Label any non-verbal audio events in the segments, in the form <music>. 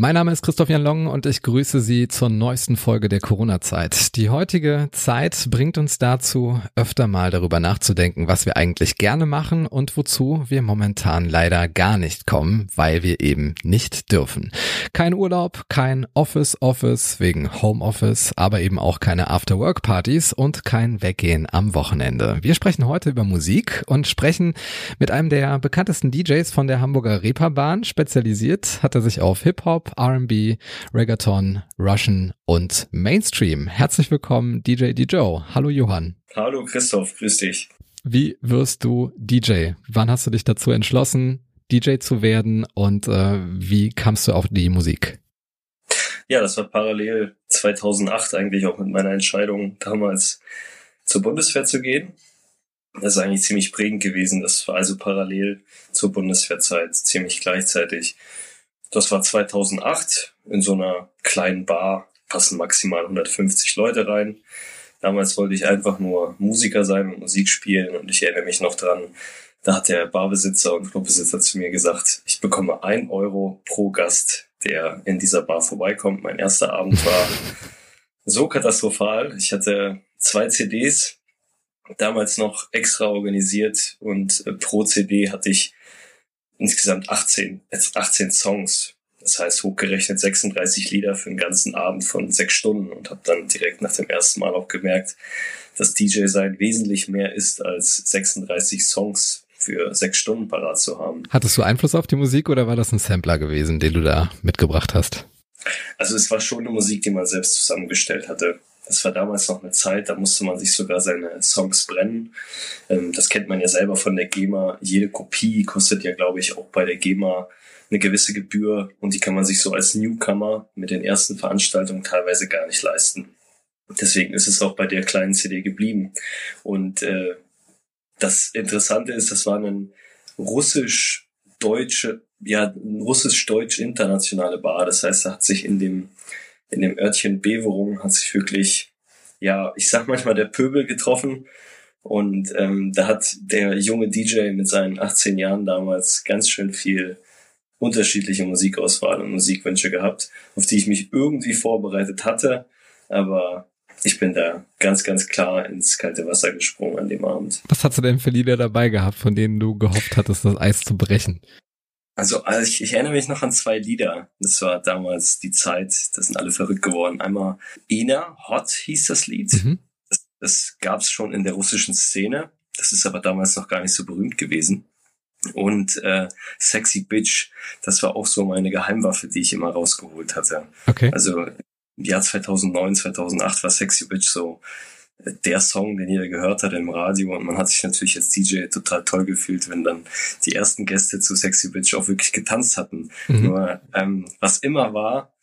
Mein Name ist Christoph Jan Long und ich grüße Sie zur neuesten Folge der Corona-Zeit. Die heutige Zeit bringt uns dazu, öfter mal darüber nachzudenken, was wir eigentlich gerne machen und wozu wir momentan leider gar nicht kommen, weil wir eben nicht dürfen. Kein Urlaub, kein Office-Office wegen Homeoffice, aber eben auch keine After-Work-Partys und kein Weggehen am Wochenende. Wir sprechen heute über Musik und sprechen mit einem der bekanntesten DJs von der Hamburger Reeperbahn. Spezialisiert hat er sich auf Hip-Hop, R&B, Reggaeton, Russian und Mainstream. Herzlich willkommen, DJ Joe. Hallo Johann. Hallo Christoph, grüß dich. Wie wirst du DJ? Wann hast du dich dazu entschlossen, DJ zu werden und äh, wie kamst du auf die Musik? Ja, das war parallel 2008 eigentlich auch mit meiner Entscheidung damals zur Bundeswehr zu gehen. Das ist eigentlich ziemlich prägend gewesen. Das war also parallel zur Bundeswehrzeit, ziemlich gleichzeitig. Das war 2008 in so einer kleinen Bar, passen maximal 150 Leute rein. Damals wollte ich einfach nur Musiker sein und Musik spielen und ich erinnere mich noch dran, da hat der Barbesitzer und Clubbesitzer zu mir gesagt, ich bekomme ein Euro pro Gast, der in dieser Bar vorbeikommt. Mein erster Abend war so katastrophal. Ich hatte zwei CDs, damals noch extra organisiert und äh, pro CD hatte ich insgesamt 18, jetzt 18 Songs. Das heißt, hochgerechnet 36 Lieder für einen ganzen Abend von sechs Stunden und habe dann direkt nach dem ersten Mal auch gemerkt, dass DJ sein wesentlich mehr ist als 36 Songs für sechs Stunden parat zu haben. Hattest du Einfluss auf die Musik oder war das ein Sampler gewesen, den du da mitgebracht hast? Also es war schon eine Musik, die man selbst zusammengestellt hatte. Das war damals noch eine Zeit, da musste man sich sogar seine Songs brennen. Ähm, das kennt man ja selber von der GEMA. Jede Kopie kostet ja, glaube ich, auch bei der GEMA eine gewisse Gebühr und die kann man sich so als Newcomer mit den ersten Veranstaltungen teilweise gar nicht leisten. Deswegen ist es auch bei der kleinen CD geblieben. Und äh, das Interessante ist, das war ein russisch-deutsche, ja, russisch-deutsch-internationale Bar. Das heißt, da hat sich in dem in dem Örtchen Beverung hat sich wirklich, ja, ich sag manchmal der Pöbel getroffen. Und ähm, da hat der junge DJ mit seinen 18 Jahren damals ganz schön viel unterschiedliche Musikauswahl und Musikwünsche gehabt, auf die ich mich irgendwie vorbereitet hatte. Aber ich bin da ganz, ganz klar ins kalte Wasser gesprungen an dem Abend. Was hast du denn für Lieder dabei gehabt, von denen du gehofft hattest, das Eis zu brechen? Also, also ich, ich erinnere mich noch an zwei Lieder. Das war damals die Zeit, das sind alle verrückt geworden. Einmal Ina, Hot hieß das Lied. Mhm. Das, das gab es schon in der russischen Szene. Das ist aber damals noch gar nicht so berühmt gewesen. Und äh, Sexy Bitch, das war auch so meine Geheimwaffe, die ich immer rausgeholt hatte. Okay. Also im Jahr 2009, 2008 war Sexy Bitch so der Song, den jeder gehört hat im Radio. Und man hat sich natürlich als DJ total toll gefühlt, wenn dann die ersten Gäste zu Sexy Bitch auch wirklich getanzt hatten. Mhm. Nur ähm, was immer war,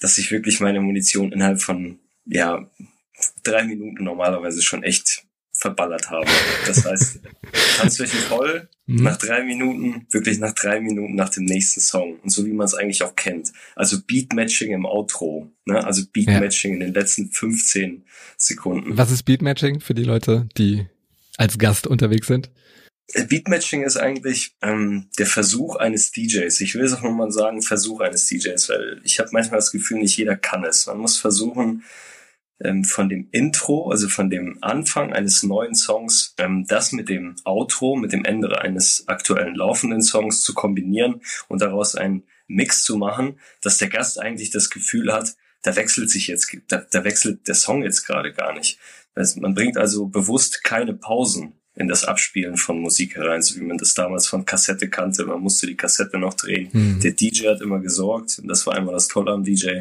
dass ich wirklich meine Munition innerhalb von ja drei Minuten normalerweise schon echt verballert habe. Das heißt, Tanzflächen voll, mhm. nach drei Minuten, wirklich nach drei Minuten nach dem nächsten Song. Und so wie man es eigentlich auch kennt. Also Beatmatching im Outro, ne? Also Beatmatching ja. in den letzten 15 Sekunden. Was ist Beatmatching für die Leute, die als Gast unterwegs sind? Beatmatching ist eigentlich ähm, der Versuch eines DJs. Ich will es auch nochmal sagen, Versuch eines DJs, weil ich habe manchmal das Gefühl, nicht jeder kann es. Man muss versuchen, ähm, von dem Intro, also von dem Anfang eines neuen Songs, ähm, das mit dem Outro, mit dem Ende eines aktuellen laufenden Songs zu kombinieren und daraus einen Mix zu machen, dass der Gast eigentlich das Gefühl hat, da wechselt sich jetzt, da, da wechselt der Song jetzt gerade gar nicht. Also man bringt also bewusst keine Pausen in das Abspielen von Musik herein, so wie man das damals von Kassette kannte. Man musste die Kassette noch drehen. Mhm. Der DJ hat immer gesorgt, und das war einmal das Tolle am DJ,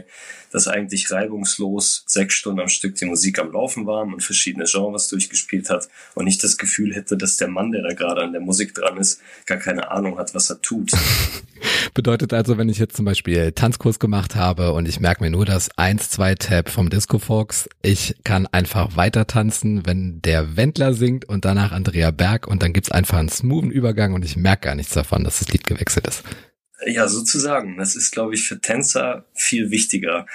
dass eigentlich reibungslos sechs Stunden am Stück die Musik am Laufen war, man verschiedene Genres durchgespielt hat und nicht das Gefühl hätte, dass der Mann, der da gerade an der Musik dran ist, gar keine Ahnung hat, was er tut. <laughs> Bedeutet also, wenn ich jetzt zum Beispiel Tanzkurs gemacht habe und ich merke mir nur das 1-2-Tab vom Disco Fox, ich kann einfach weiter tanzen, wenn der Wendler singt und danach Andrea Berg und dann gibt's einfach einen smoothen Übergang und ich merke gar nichts davon, dass das Lied gewechselt ist. Ja, sozusagen. Das ist, glaube ich, für Tänzer viel wichtiger.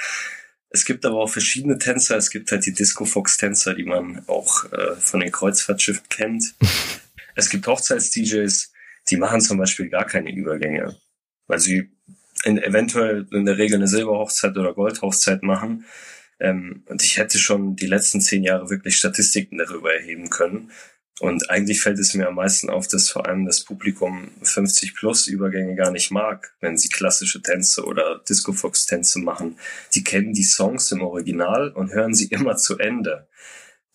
Es gibt aber auch verschiedene Tänzer. Es gibt halt die Disco-Fox-Tänzer, die man auch äh, von den Kreuzfahrtschiffen kennt. <laughs> es gibt Hochzeits-DJs, die machen zum Beispiel gar keine Übergänge, weil sie in, eventuell in der Regel eine Silberhochzeit oder Goldhochzeit machen. Ähm, und ich hätte schon die letzten zehn Jahre wirklich Statistiken darüber erheben können. Und eigentlich fällt es mir am meisten auf, dass vor allem das Publikum 50 plus Übergänge gar nicht mag, wenn sie klassische Tänze oder Disco Fox Tänze machen. Die kennen die Songs im Original und hören sie <laughs> immer zu Ende.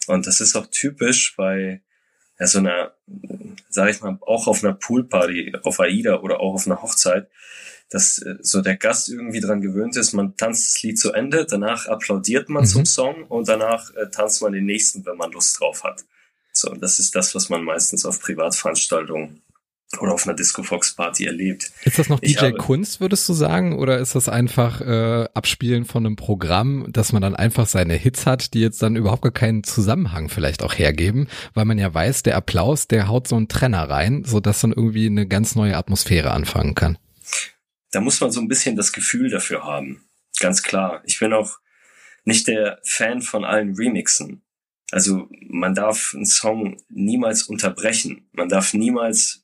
Und das ist auch typisch bei ja, so einer, sage ich mal, auch auf einer Poolparty, auf AIDA oder auch auf einer Hochzeit, dass äh, so der Gast irgendwie dran gewöhnt ist, man tanzt das Lied zu Ende, danach applaudiert man mhm. zum Song und danach äh, tanzt man den nächsten, wenn man Lust drauf hat. So, das ist das, was man meistens auf Privatveranstaltungen oder auf einer Disco Fox Party erlebt. Ist das noch DJ Kunst, würdest du sagen, oder ist das einfach äh, Abspielen von einem Programm, dass man dann einfach seine Hits hat, die jetzt dann überhaupt gar keinen Zusammenhang vielleicht auch hergeben, weil man ja weiß, der Applaus, der haut so einen Trenner rein, so dass dann irgendwie eine ganz neue Atmosphäre anfangen kann. Da muss man so ein bisschen das Gefühl dafür haben. Ganz klar. Ich bin auch nicht der Fan von allen Remixen. Also man darf einen Song niemals unterbrechen. Man darf niemals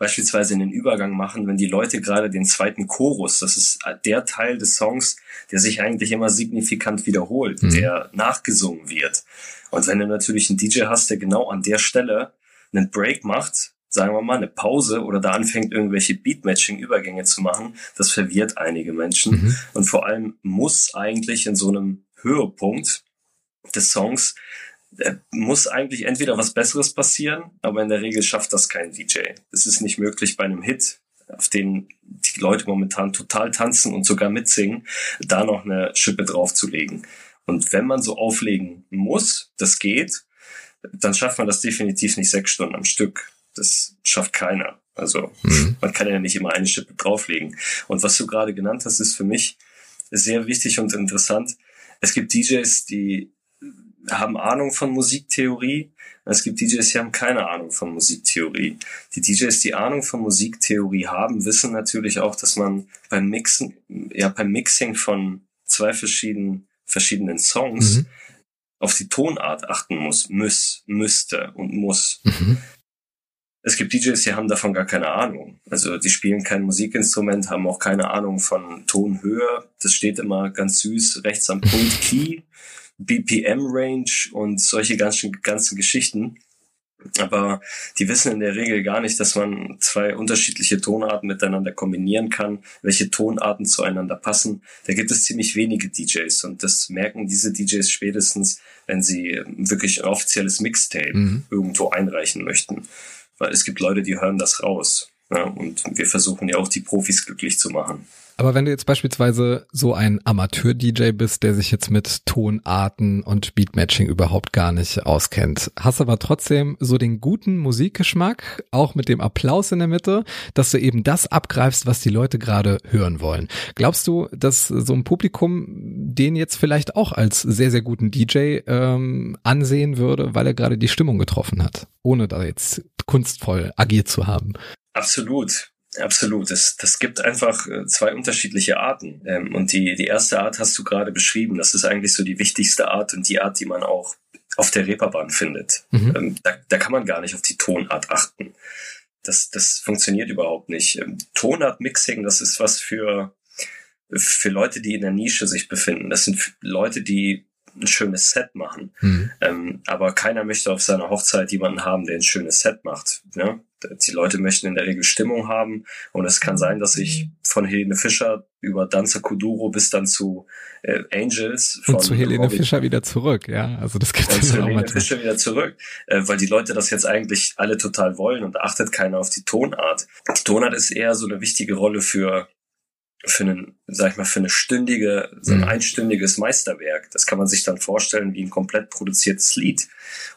beispielsweise einen Übergang machen, wenn die Leute gerade den zweiten Chorus, das ist der Teil des Songs, der sich eigentlich immer signifikant wiederholt, mhm. der nachgesungen wird. Und wenn du natürlich einen DJ hast, der genau an der Stelle einen Break macht, sagen wir mal, eine Pause oder da anfängt, irgendwelche Beatmatching-Übergänge zu machen, das verwirrt einige Menschen. Mhm. Und vor allem muss eigentlich in so einem Höhepunkt des Songs muss eigentlich entweder was Besseres passieren, aber in der Regel schafft das kein DJ. Es ist nicht möglich bei einem Hit, auf den die Leute momentan total tanzen und sogar mitsingen, da noch eine Schippe draufzulegen. Und wenn man so auflegen muss, das geht, dann schafft man das definitiv nicht sechs Stunden am Stück. Das schafft keiner. Also mhm. man kann ja nicht immer eine Schippe drauflegen. Und was du gerade genannt hast, ist für mich sehr wichtig und interessant. Es gibt DJs, die haben Ahnung von Musiktheorie. Es gibt DJs, die haben keine Ahnung von Musiktheorie. Die DJs, die Ahnung von Musiktheorie haben, wissen natürlich auch, dass man beim Mixen, ja, beim Mixing von zwei verschiedenen, verschiedenen Songs mhm. auf die Tonart achten muss, muss, müsste und muss. Mhm. Es gibt DJs, die haben davon gar keine Ahnung. Also die spielen kein Musikinstrument, haben auch keine Ahnung von Tonhöhe. Das steht immer ganz süß rechts am Punkt <laughs> Key. BPM-Range und solche ganzen, ganzen Geschichten. Aber die wissen in der Regel gar nicht, dass man zwei unterschiedliche Tonarten miteinander kombinieren kann, welche Tonarten zueinander passen. Da gibt es ziemlich wenige DJs und das merken diese DJs spätestens, wenn sie wirklich ein offizielles Mixtape mhm. irgendwo einreichen möchten. Weil es gibt Leute, die hören das raus. Ja, und wir versuchen ja auch die Profis glücklich zu machen. Aber wenn du jetzt beispielsweise so ein Amateur-DJ bist, der sich jetzt mit Tonarten und Beatmatching überhaupt gar nicht auskennt, hast aber trotzdem so den guten Musikgeschmack, auch mit dem Applaus in der Mitte, dass du eben das abgreifst, was die Leute gerade hören wollen. Glaubst du, dass so ein Publikum den jetzt vielleicht auch als sehr, sehr guten DJ ähm, ansehen würde, weil er gerade die Stimmung getroffen hat, ohne da jetzt kunstvoll agiert zu haben? Absolut. Absolut. Das, das gibt einfach äh, zwei unterschiedliche Arten. Ähm, und die, die erste Art hast du gerade beschrieben. Das ist eigentlich so die wichtigste Art und die Art, die man auch auf der Reeperbahn findet. Mhm. Ähm, da, da kann man gar nicht auf die Tonart achten. Das, das funktioniert überhaupt nicht. Ähm, Tonart-Mixing, das ist was für, für Leute, die in der Nische sich befinden. Das sind Leute, die ein schönes Set machen. Mhm. Ähm, aber keiner möchte auf seiner Hochzeit jemanden haben, der ein schönes Set macht. Ne? Die Leute möchten in der Regel Stimmung haben und es kann sein, dass ich von Helene Fischer über Danza Kuduro bis dann zu äh, Angels von und zu Helene Robin, Fischer wieder zurück, ja. Also das gibt es zu Helene Fischer wieder zurück, äh, weil die Leute das jetzt eigentlich alle total wollen und achtet keiner auf die Tonart. Die Tonart ist eher so eine wichtige Rolle für für einen, sag ich mal, für eine stündige, so ein mhm. einstündiges Meisterwerk. Das kann man sich dann vorstellen wie ein komplett produziertes Lied.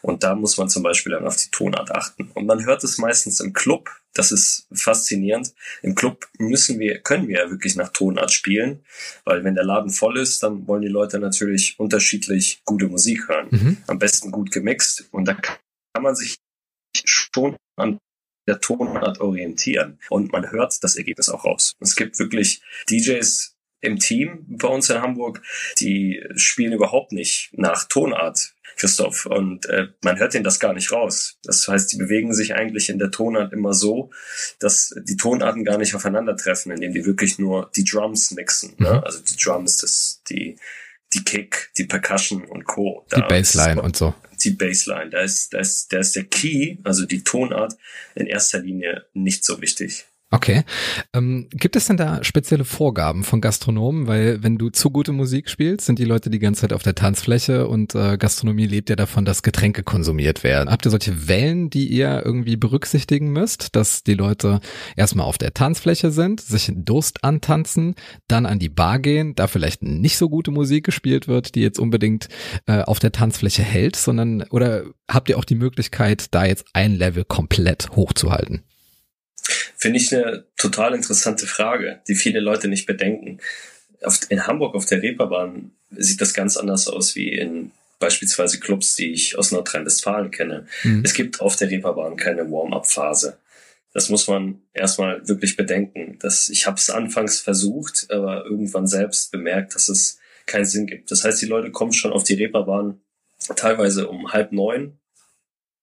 Und da muss man zum Beispiel dann auf die Tonart achten. Und man hört es meistens im Club. Das ist faszinierend. Im Club müssen wir, können wir ja wirklich nach Tonart spielen, weil wenn der Laden voll ist, dann wollen die Leute natürlich unterschiedlich gute Musik hören. Mhm. Am besten gut gemixt. Und da kann man sich schon an der Tonart orientieren. Und man hört das Ergebnis auch raus. Es gibt wirklich DJs, im Team bei uns in Hamburg, die spielen überhaupt nicht nach Tonart, Christoph. Und äh, man hört denen das gar nicht raus. Das heißt, die bewegen sich eigentlich in der Tonart immer so, dass die Tonarten gar nicht aufeinandertreffen, indem die wirklich nur die Drums mixen. Ne? Mhm. Also die Drums, das, die, die Kick, die Percussion und Co. Die Bassline und so. Die Bassline, da ist, da ist, da ist der Key, also die Tonart in erster Linie nicht so wichtig. Okay. Ähm, gibt es denn da spezielle Vorgaben von Gastronomen? Weil wenn du zu gute Musik spielst, sind die Leute die ganze Zeit auf der Tanzfläche und äh, Gastronomie lebt ja davon, dass Getränke konsumiert werden. Habt ihr solche Wellen, die ihr irgendwie berücksichtigen müsst, dass die Leute erstmal auf der Tanzfläche sind, sich Durst antanzen, dann an die Bar gehen, da vielleicht nicht so gute Musik gespielt wird, die jetzt unbedingt äh, auf der Tanzfläche hält, sondern oder habt ihr auch die Möglichkeit, da jetzt ein Level komplett hochzuhalten? Finde ich eine total interessante Frage, die viele Leute nicht bedenken. in Hamburg auf der Reeperbahn sieht das ganz anders aus wie in beispielsweise Clubs, die ich aus Nordrhein-Westfalen kenne. Mhm. Es gibt auf der Reeperbahn keine Warm-up-Phase. Das muss man erstmal wirklich bedenken. Das, ich habe es anfangs versucht, aber irgendwann selbst bemerkt, dass es keinen Sinn gibt. Das heißt, die Leute kommen schon auf die Reeperbahn teilweise um halb neun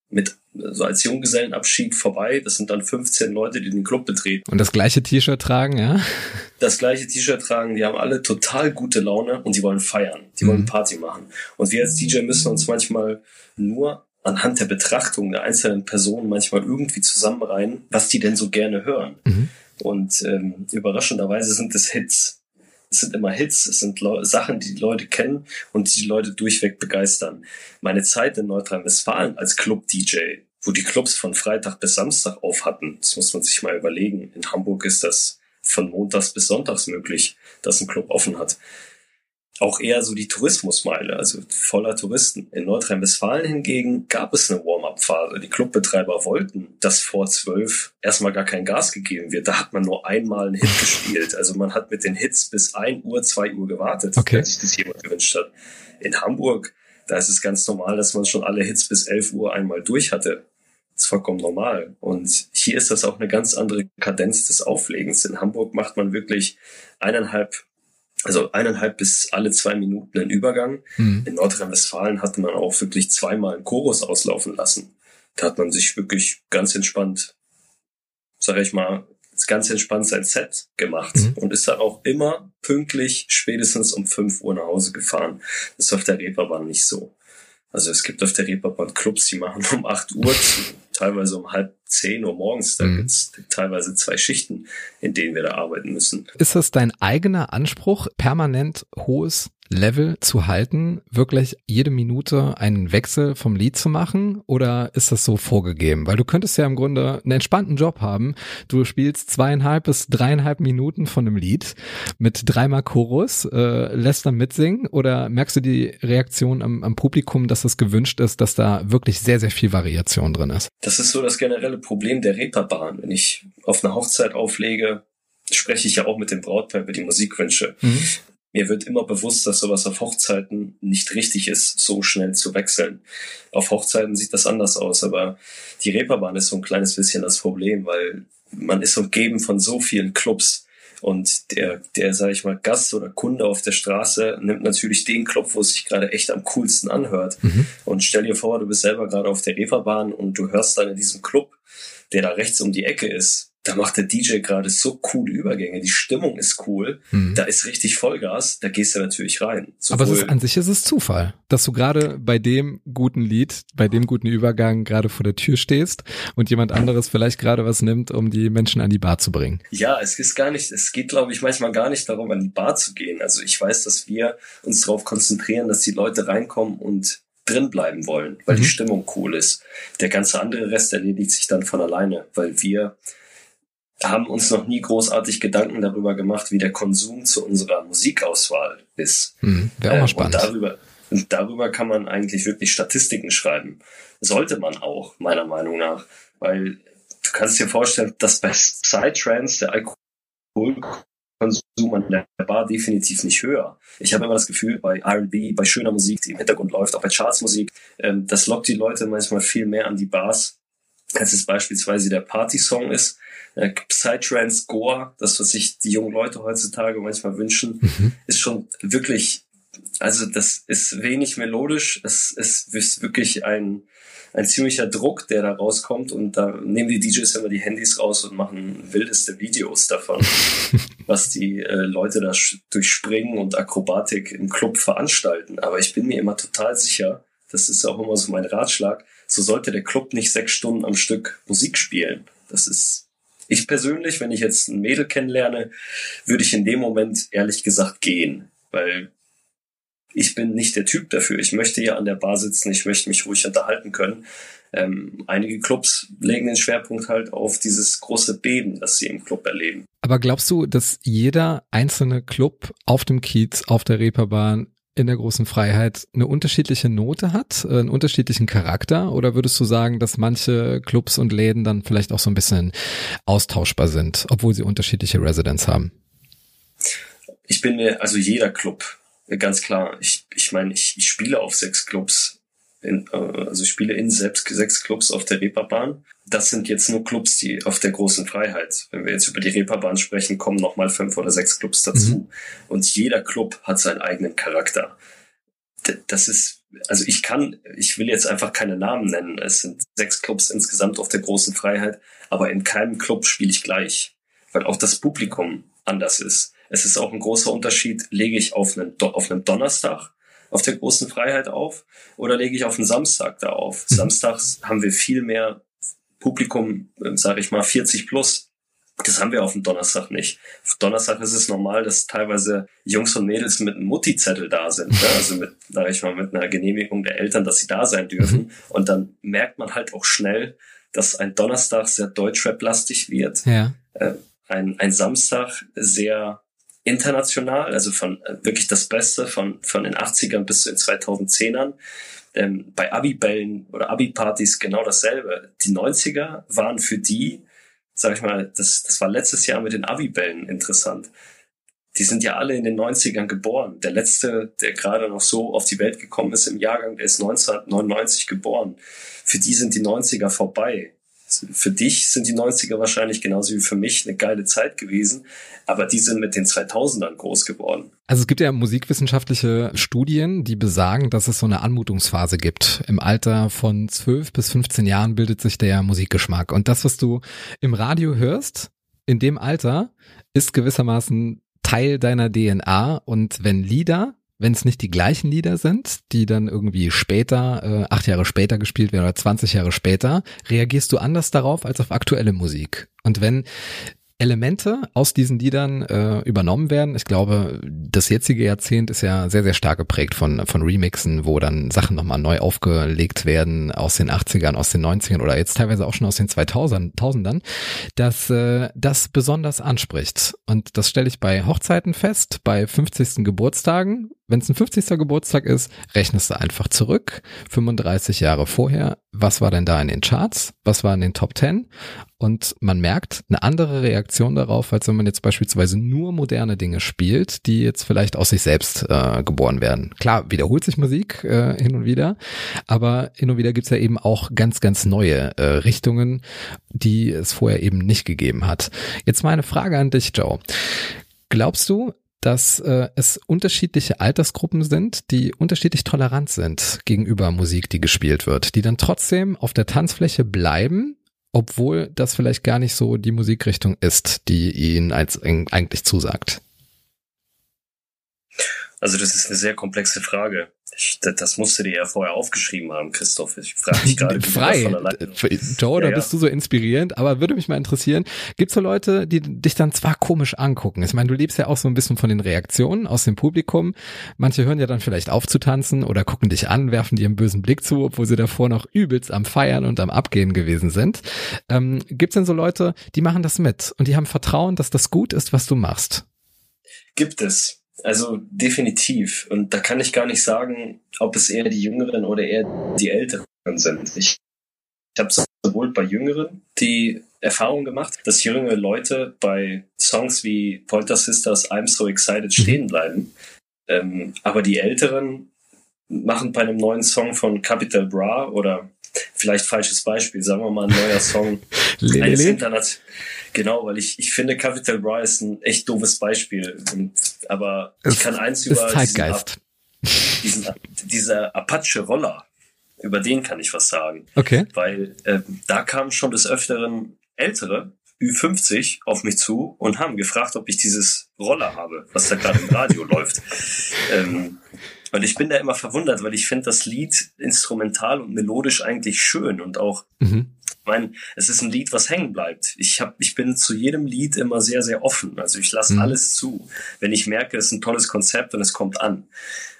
mit so als Junggesellenabschied vorbei. Das sind dann 15 Leute, die den Club betreten. Und das gleiche T-Shirt tragen, ja? Das gleiche T-Shirt tragen, die haben alle total gute Laune und die wollen feiern. Die mhm. wollen Party machen. Und wir als DJ müssen uns manchmal nur anhand der Betrachtung der einzelnen Personen manchmal irgendwie zusammenreihen, was die denn so gerne hören. Mhm. Und ähm, überraschenderweise sind es Hits es sind immer Hits, es sind Le Sachen, die die Leute kennen und die die Leute durchweg begeistern. Meine Zeit in Nordrhein-Westfalen als Club-DJ, wo die Clubs von Freitag bis Samstag auf hatten, das muss man sich mal überlegen. In Hamburg ist das von Montags bis Sonntags möglich, dass ein Club offen hat auch eher so die Tourismusmeile, also voller Touristen. In Nordrhein-Westfalen hingegen gab es eine Warm-up-Phase. Die Clubbetreiber wollten, dass vor zwölf erstmal gar kein Gas gegeben wird. Da hat man nur einmal einen Hit <laughs> gespielt. Also man hat mit den Hits bis ein Uhr, zwei Uhr gewartet, okay. wenn sich das jemand gewünscht hat. In Hamburg, da ist es ganz normal, dass man schon alle Hits bis elf Uhr einmal durch hatte. Das ist vollkommen normal. Und hier ist das auch eine ganz andere Kadenz des Auflegens. In Hamburg macht man wirklich eineinhalb also eineinhalb bis alle zwei Minuten ein Übergang. Mhm. In Nordrhein-Westfalen hatte man auch wirklich zweimal einen Chorus auslaufen lassen. Da hat man sich wirklich ganz entspannt, sag ich mal, ganz entspannt sein Set gemacht mhm. und ist dann auch immer pünktlich spätestens um fünf Uhr nach Hause gefahren. Das ist auf der Reeperbahn nicht so. Also es gibt auf der Reeperbahn Clubs, die machen <laughs> um acht Uhr zu, teilweise um halb zehn Uhr morgens. Da mhm. gibt's teilweise zwei Schichten, in denen wir da arbeiten müssen. Ist das dein eigener Anspruch, permanent hohes Level zu halten, wirklich jede Minute einen Wechsel vom Lied zu machen oder ist das so vorgegeben? Weil du könntest ja im Grunde einen entspannten Job haben. Du spielst zweieinhalb bis dreieinhalb Minuten von einem Lied mit dreimal Chorus, äh, lässt dann mitsingen oder merkst du die Reaktion am, am Publikum, dass es gewünscht ist, dass da wirklich sehr, sehr viel Variation drin ist? Das ist so das generelle Problem der Reeperbahn. Wenn ich auf eine Hochzeit auflege, spreche ich ja auch mit dem Brautpaar über die Musikwünsche. Mhm mir wird immer bewusst, dass sowas auf Hochzeiten nicht richtig ist, so schnell zu wechseln. Auf Hochzeiten sieht das anders aus, aber die Reeperbahn ist so ein kleines bisschen das Problem, weil man ist umgeben von so vielen Clubs. Und der, der, sag ich mal, Gast oder Kunde auf der Straße nimmt natürlich den Club, wo es sich gerade echt am coolsten anhört. Mhm. Und stell dir vor, du bist selber gerade auf der Reeperbahn und du hörst dann in diesem Club, der da rechts um die Ecke ist, da macht der DJ gerade so coole Übergänge, die Stimmung ist cool, mhm. da ist richtig Vollgas, da gehst du natürlich rein. Sowohl Aber ist, an sich ist es Zufall, dass du gerade bei dem guten Lied, bei dem guten Übergang gerade vor der Tür stehst und jemand anderes vielleicht gerade was nimmt, um die Menschen an die Bar zu bringen. Ja, es ist gar nicht, es geht glaube ich manchmal gar nicht darum, an die Bar zu gehen. Also ich weiß, dass wir uns darauf konzentrieren, dass die Leute reinkommen und drin bleiben wollen, weil mhm. die Stimmung cool ist. Der ganze andere Rest erledigt sich dann von alleine, weil wir haben uns noch nie großartig Gedanken darüber gemacht, wie der Konsum zu unserer Musikauswahl ist. Hm, Wäre auch mal ähm, spannend. Und darüber, und darüber kann man eigentlich wirklich Statistiken schreiben. Sollte man auch, meiner Meinung nach. Weil du kannst dir vorstellen, dass bei Psytrance der Alkoholkonsum an der Bar definitiv nicht höher. Ich habe immer das Gefühl, bei R&B, bei schöner Musik, die im Hintergrund läuft, auch bei Chartsmusik, ähm, das lockt die Leute manchmal viel mehr an die Bars, als es beispielsweise der Party-Song ist, Äh, Psytrance, Gore, das, was sich die jungen Leute heutzutage manchmal wünschen, mhm. ist schon wirklich, also das ist wenig melodisch, es, es ist wirklich ein, ein ziemlicher Druck, der da rauskommt und da nehmen die DJs immer die Handys raus und machen wildeste Videos davon, <laughs> was die äh, Leute da durch Springen und Akrobatik im Club veranstalten. Aber ich bin mir immer total sicher, das ist auch immer so mein Ratschlag, so sollte der Club nicht sechs Stunden am Stück Musik spielen. Das ist, ich persönlich, wenn ich jetzt ein Mädel kennenlerne, würde ich in dem Moment ehrlich gesagt gehen, weil ich bin nicht der Typ dafür. Ich möchte ja an der Bar sitzen, ich möchte mich ruhig unterhalten können. Ähm, einige Clubs legen den Schwerpunkt halt auf dieses große Beben, das sie im Club erleben. Aber glaubst du, dass jeder einzelne Club auf dem Kiez, auf der Reeperbahn in der großen Freiheit eine unterschiedliche Note hat, einen unterschiedlichen Charakter? Oder würdest du sagen, dass manche Clubs und Läden dann vielleicht auch so ein bisschen austauschbar sind, obwohl sie unterschiedliche Residents haben? Ich bin, also jeder Club, ganz klar. Ich, ich meine, ich, ich spiele auf sechs Clubs. In, äh, also ich spiele in selbst sechs Clubs auf der Reeperbahn. Das sind jetzt nur Clubs, die auf der großen Freiheit. Wenn wir jetzt über die Reeperbahn sprechen, kommen nochmal fünf oder sechs Clubs dazu. Mhm. Und jeder Club hat seinen eigenen Charakter. Das ist, also ich kann, ich will jetzt einfach keine Namen nennen. Es sind sechs Clubs insgesamt auf der großen Freiheit, aber in keinem Club spiele ich gleich, weil auch das Publikum anders ist. Es ist auch ein großer Unterschied, lege ich auf einen, auf einem Donnerstag auf der großen Freiheit auf oder lege ich auf einen Samstag da auf. Mhm. Samstags haben wir viel mehr Publikum, äh, sage ich mal 40 plus. Das haben wir auf dem Donnerstag nicht. Auf Donnerstag ist es normal, dass teilweise Jungs und Mädels mit einem Mutti-Zettel da sind. Ne? Also mit, sag ich mal, mit einer Genehmigung der Eltern, dass sie da sein dürfen. Mhm. Und dann merkt man halt auch schnell, dass ein Donnerstag sehr Deutschrap-lastig wird. Ja. Äh, ein, ein Samstag sehr international, also von äh, wirklich das Beste von, von den 80ern bis zu den 2010ern. Ähm, bei Abi-Bällen oder Abi-Partys genau dasselbe. Die 90er waren für die, sag ich mal, das, das war letztes Jahr mit den Abi-Bällen interessant. Die sind ja alle in den 90ern geboren. Der letzte, der gerade noch so auf die Welt gekommen ist im Jahrgang, der ist 1999 geboren. Für die sind die 90er vorbei für dich sind die 90er wahrscheinlich genauso wie für mich eine geile Zeit gewesen, aber die sind mit den 2000ern groß geworden. Also es gibt ja musikwissenschaftliche Studien, die besagen, dass es so eine Anmutungsphase gibt. Im Alter von 12 bis 15 Jahren bildet sich der Musikgeschmack. Und das, was du im Radio hörst, in dem Alter, ist gewissermaßen Teil deiner DNA. Und wenn Lieder wenn es nicht die gleichen Lieder sind, die dann irgendwie später, äh, acht Jahre später gespielt werden oder 20 Jahre später, reagierst du anders darauf als auf aktuelle Musik. Und wenn Elemente aus diesen Liedern äh, übernommen werden. Ich glaube, das jetzige Jahrzehnt ist ja sehr, sehr stark geprägt von, von Remixen, wo dann Sachen nochmal neu aufgelegt werden aus den 80ern, aus den 90ern oder jetzt teilweise auch schon aus den 2000ern, dass äh, das besonders anspricht. Und das stelle ich bei Hochzeiten fest, bei 50. Geburtstagen wenn es ein 50. Geburtstag ist, rechnest du einfach zurück, 35 Jahre vorher, was war denn da in den Charts, was war in den Top 10 und man merkt eine andere Reaktion darauf, als wenn man jetzt beispielsweise nur moderne Dinge spielt, die jetzt vielleicht aus sich selbst äh, geboren werden. Klar, wiederholt sich Musik äh, hin und wieder, aber hin und wieder gibt's ja eben auch ganz, ganz neue äh, Richtungen, die es vorher eben nicht gegeben hat. Jetzt meine Frage an dich, Joe. Glaubst du, dass äh, es unterschiedliche Altersgruppen sind, die unterschiedlich tolerant sind gegenüber Musik, die gespielt wird, die dann trotzdem auf der Tanzfläche bleiben, obwohl das vielleicht gar nicht so die Musikrichtung ist, die ihnen als eigentlich zusagt. Also das ist eine sehr komplexe Frage. Ich, das musst du dir ja vorher aufgeschrieben haben, Christoph. Ich frage dich gerade, Frei. Joe, da ja, bist du so inspirierend, aber würde mich mal interessieren, gibt's so Leute, die dich dann zwar komisch angucken? Ich meine, du lebst ja auch so ein bisschen von den Reaktionen aus dem Publikum. Manche hören ja dann vielleicht auf zu tanzen oder gucken dich an, werfen dir einen bösen Blick zu, obwohl sie davor noch übelst am Feiern und am Abgehen gewesen sind. Ähm, gibt's denn so Leute, die machen das mit und die haben Vertrauen, dass das gut ist, was du machst? Gibt es. Also definitiv. Und da kann ich gar nicht sagen, ob es eher die Jüngeren oder eher die Älteren sind. Ich, ich habe sowohl bei Jüngeren die Erfahrung gemacht, dass junge Leute bei Songs wie Polter Sisters I'm So Excited stehen bleiben. Ähm, aber die Älteren machen bei einem neuen Song von Capital Bra oder vielleicht falsches Beispiel, sagen wir mal ein neuer Song <laughs> Eines Internat genau, weil ich, ich finde Capital Bra ist ein echt doofes Beispiel. Und, aber es, ich kann eins über Zeitgeist. diesen, diesen dieser Apache-Roller, über den kann ich was sagen. Okay. Weil äh, da kamen schon des Öfteren Ältere, Ü50, auf mich zu und haben gefragt, ob ich dieses Roller habe, was da gerade im Radio <laughs> läuft. Ähm, und ich bin da immer verwundert, weil ich finde das Lied instrumental und melodisch eigentlich schön und auch, mhm. Ich meine, es ist ein Lied, was hängen bleibt. Ich hab, ich bin zu jedem Lied immer sehr, sehr offen. Also ich lasse mhm. alles zu. Wenn ich merke, es ist ein tolles Konzept und es kommt an.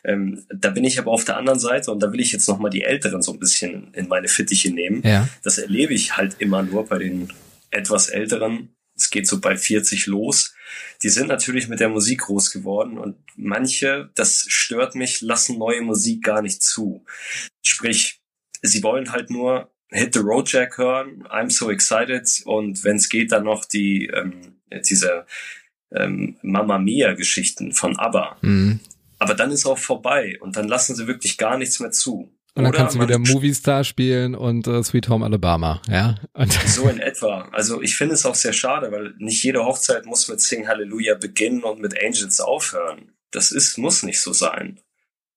Ähm, da bin ich aber auf der anderen Seite und da will ich jetzt nochmal die Älteren so ein bisschen in meine Fittiche nehmen. Ja. Das erlebe ich halt immer nur bei den etwas Älteren. Es geht so bei 40 los die sind natürlich mit der Musik groß geworden und manche, das stört mich, lassen neue Musik gar nicht zu. Sprich, sie wollen halt nur Hit the Road Jack hören, I'm so excited und wenn es geht, dann noch die ähm, diese ähm, Mamma Mia Geschichten von ABBA. Mhm. Aber dann ist auch vorbei und dann lassen sie wirklich gar nichts mehr zu. Und dann kannst du wieder Movie Star spielen und äh, Sweet Home Alabama, ja. Und <laughs> so in etwa. Also ich finde es auch sehr schade, weil nicht jede Hochzeit muss mit Sing Hallelujah beginnen und mit Angels aufhören. Das ist, muss nicht so sein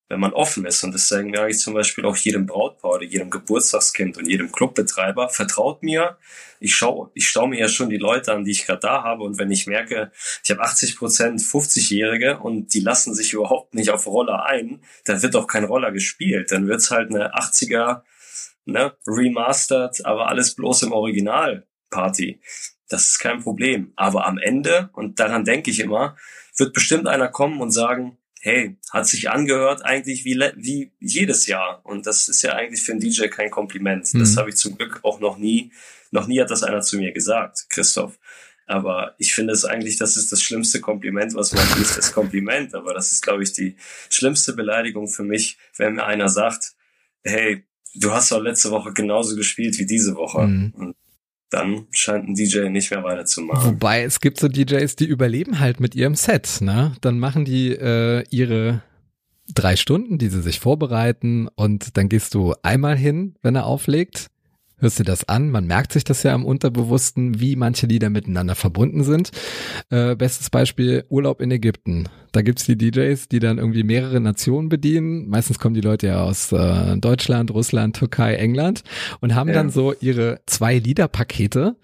wenn man offen ist. Und das sagen wir eigentlich zum Beispiel auch jedem Brautpaar oder jedem Geburtstagskind und jedem Clubbetreiber. Vertraut mir, ich schaue ich schau mir ja schon die Leute an, die ich gerade da habe. Und wenn ich merke, ich habe 80 Prozent 50-Jährige und die lassen sich überhaupt nicht auf Roller ein, dann wird auch kein Roller gespielt. Dann wird's halt eine 80er, ne, remastered, aber alles bloß im Original Party. Das ist kein Problem. Aber am Ende, und daran denke ich immer, wird bestimmt einer kommen und sagen, hey, hat sich angehört eigentlich wie, wie jedes Jahr. Und das ist ja eigentlich für einen DJ kein Kompliment. Mhm. Das habe ich zum Glück auch noch nie, noch nie hat das einer zu mir gesagt, Christoph. Aber ich finde es eigentlich, das ist das schlimmste Kompliment, was man nicht das Kompliment, aber das ist, glaube ich, die schlimmste Beleidigung für mich, wenn mir einer sagt, hey, du hast doch letzte Woche genauso gespielt wie diese Woche. Mhm. Und dann scheint ein DJ nicht mehr weiterzumachen. Wobei es gibt so DJs, die überleben halt mit ihrem Set, ne? Dann machen die äh, ihre drei Stunden, die sie sich vorbereiten und dann gehst du einmal hin, wenn er auflegt hörst dir das an. Man merkt sich das ja im Unterbewussten, wie manche Lieder miteinander verbunden sind. Äh, bestes Beispiel Urlaub in Ägypten. Da gibt's die DJs, die dann irgendwie mehrere Nationen bedienen. Meistens kommen die Leute ja aus äh, Deutschland, Russland, Türkei, England und haben ja. dann so ihre zwei Liederpakete,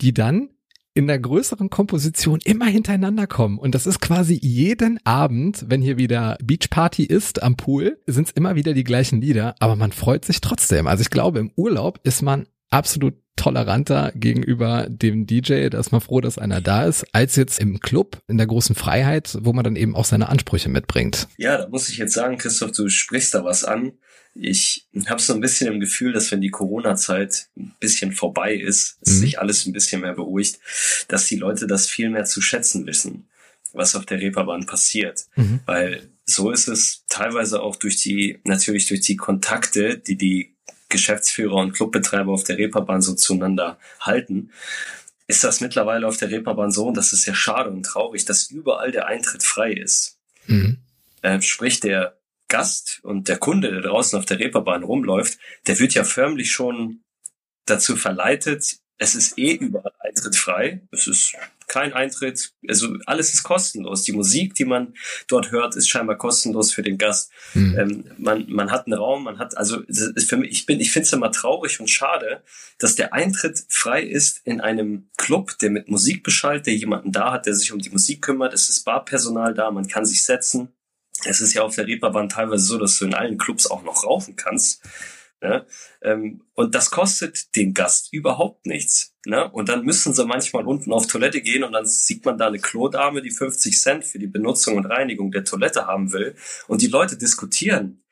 die dann in der größeren Komposition immer hintereinander kommen. Und das ist quasi jeden Abend, wenn hier wieder Beachparty ist am Pool, sind es immer wieder die gleichen Lieder, aber man freut sich trotzdem. Also ich glaube, im Urlaub ist man absolut toleranter gegenüber dem DJ, da ist man froh, dass einer da ist, als jetzt im Club in der großen Freiheit, wo man dann eben auch seine Ansprüche mitbringt. Ja, da muss ich jetzt sagen, Christoph, du sprichst da was an. Ich habe so ein bisschen im Gefühl, dass wenn die Corona-Zeit ein bisschen vorbei ist, mhm. sich alles ein bisschen mehr beruhigt, dass die Leute das viel mehr zu schätzen wissen, was auf der Reeperbahn passiert. Mhm. Weil so ist es teilweise auch durch die, natürlich durch die Kontakte, die die Geschäftsführer und Clubbetreiber auf der Reeperbahn so zueinander halten, ist das mittlerweile auf der Reeperbahn so, und das ist ja schade und traurig, dass überall der Eintritt frei ist. Mhm. Äh, sprich, der Gast und der Kunde, der draußen auf der Reeperbahn rumläuft, der wird ja förmlich schon dazu verleitet, es ist eh überall Eintritt frei. Es ist kein Eintritt, also alles ist kostenlos. Die Musik, die man dort hört, ist scheinbar kostenlos für den Gast. Mhm. Ähm, man, man hat einen Raum, man hat, also für mich, ich bin, ich finde es immer traurig und schade, dass der Eintritt frei ist in einem Club, der mit Musik beschallt, der jemanden da hat, der sich um die Musik kümmert. Es ist Barpersonal da, man kann sich setzen. Es ist ja auf der Reeperbahn teilweise so, dass du in allen Clubs auch noch rauchen kannst. Ne? Ähm, und das kostet den Gast überhaupt nichts. Ne? Und dann müssen sie manchmal unten auf Toilette gehen und dann sieht man da eine Klodame, die 50 Cent für die Benutzung und Reinigung der Toilette haben will. Und die Leute diskutieren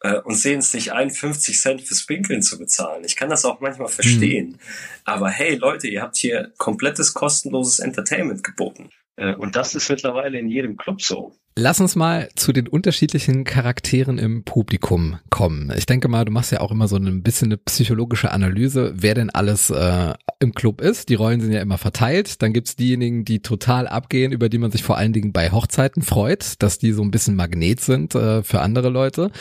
äh, und sehen es nicht ein, 50 Cent fürs Pinkeln zu bezahlen. Ich kann das auch manchmal verstehen. Mhm. Aber hey Leute, ihr habt hier komplettes kostenloses Entertainment geboten. Äh, und das ist mittlerweile in jedem Club so. Lass uns mal zu den unterschiedlichen Charakteren im Publikum kommen. Ich denke mal, du machst ja auch immer so ein bisschen eine psychologische Analyse, wer denn alles äh, im Club ist. Die Rollen sind ja immer verteilt. Dann gibt's diejenigen, die total abgehen, über die man sich vor allen Dingen bei Hochzeiten freut, dass die so ein bisschen Magnet sind äh, für andere Leute.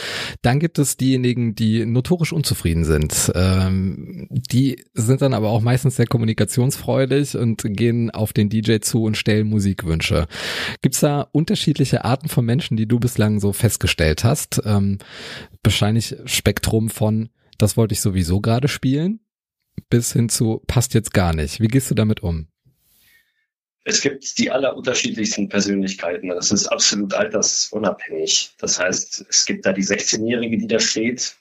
Dann gibt es diejenigen, die notorisch unzufrieden sind. Ähm, die sind dann aber auch meistens sehr kommunikationsfreudig und gehen auf den DJ zu und stellen Musikwünsche. Gibt's da unterschiedliche Arten von Menschen, die du bislang so festgestellt hast? Ähm, wahrscheinlich Spektrum von, das wollte ich sowieso gerade spielen, bis hin zu, passt jetzt gar nicht. Wie gehst du damit um? Es gibt die allerunterschiedlichsten Persönlichkeiten. Das ist absolut altersunabhängig. Das heißt, es gibt da die 16-Jährige, die da steht.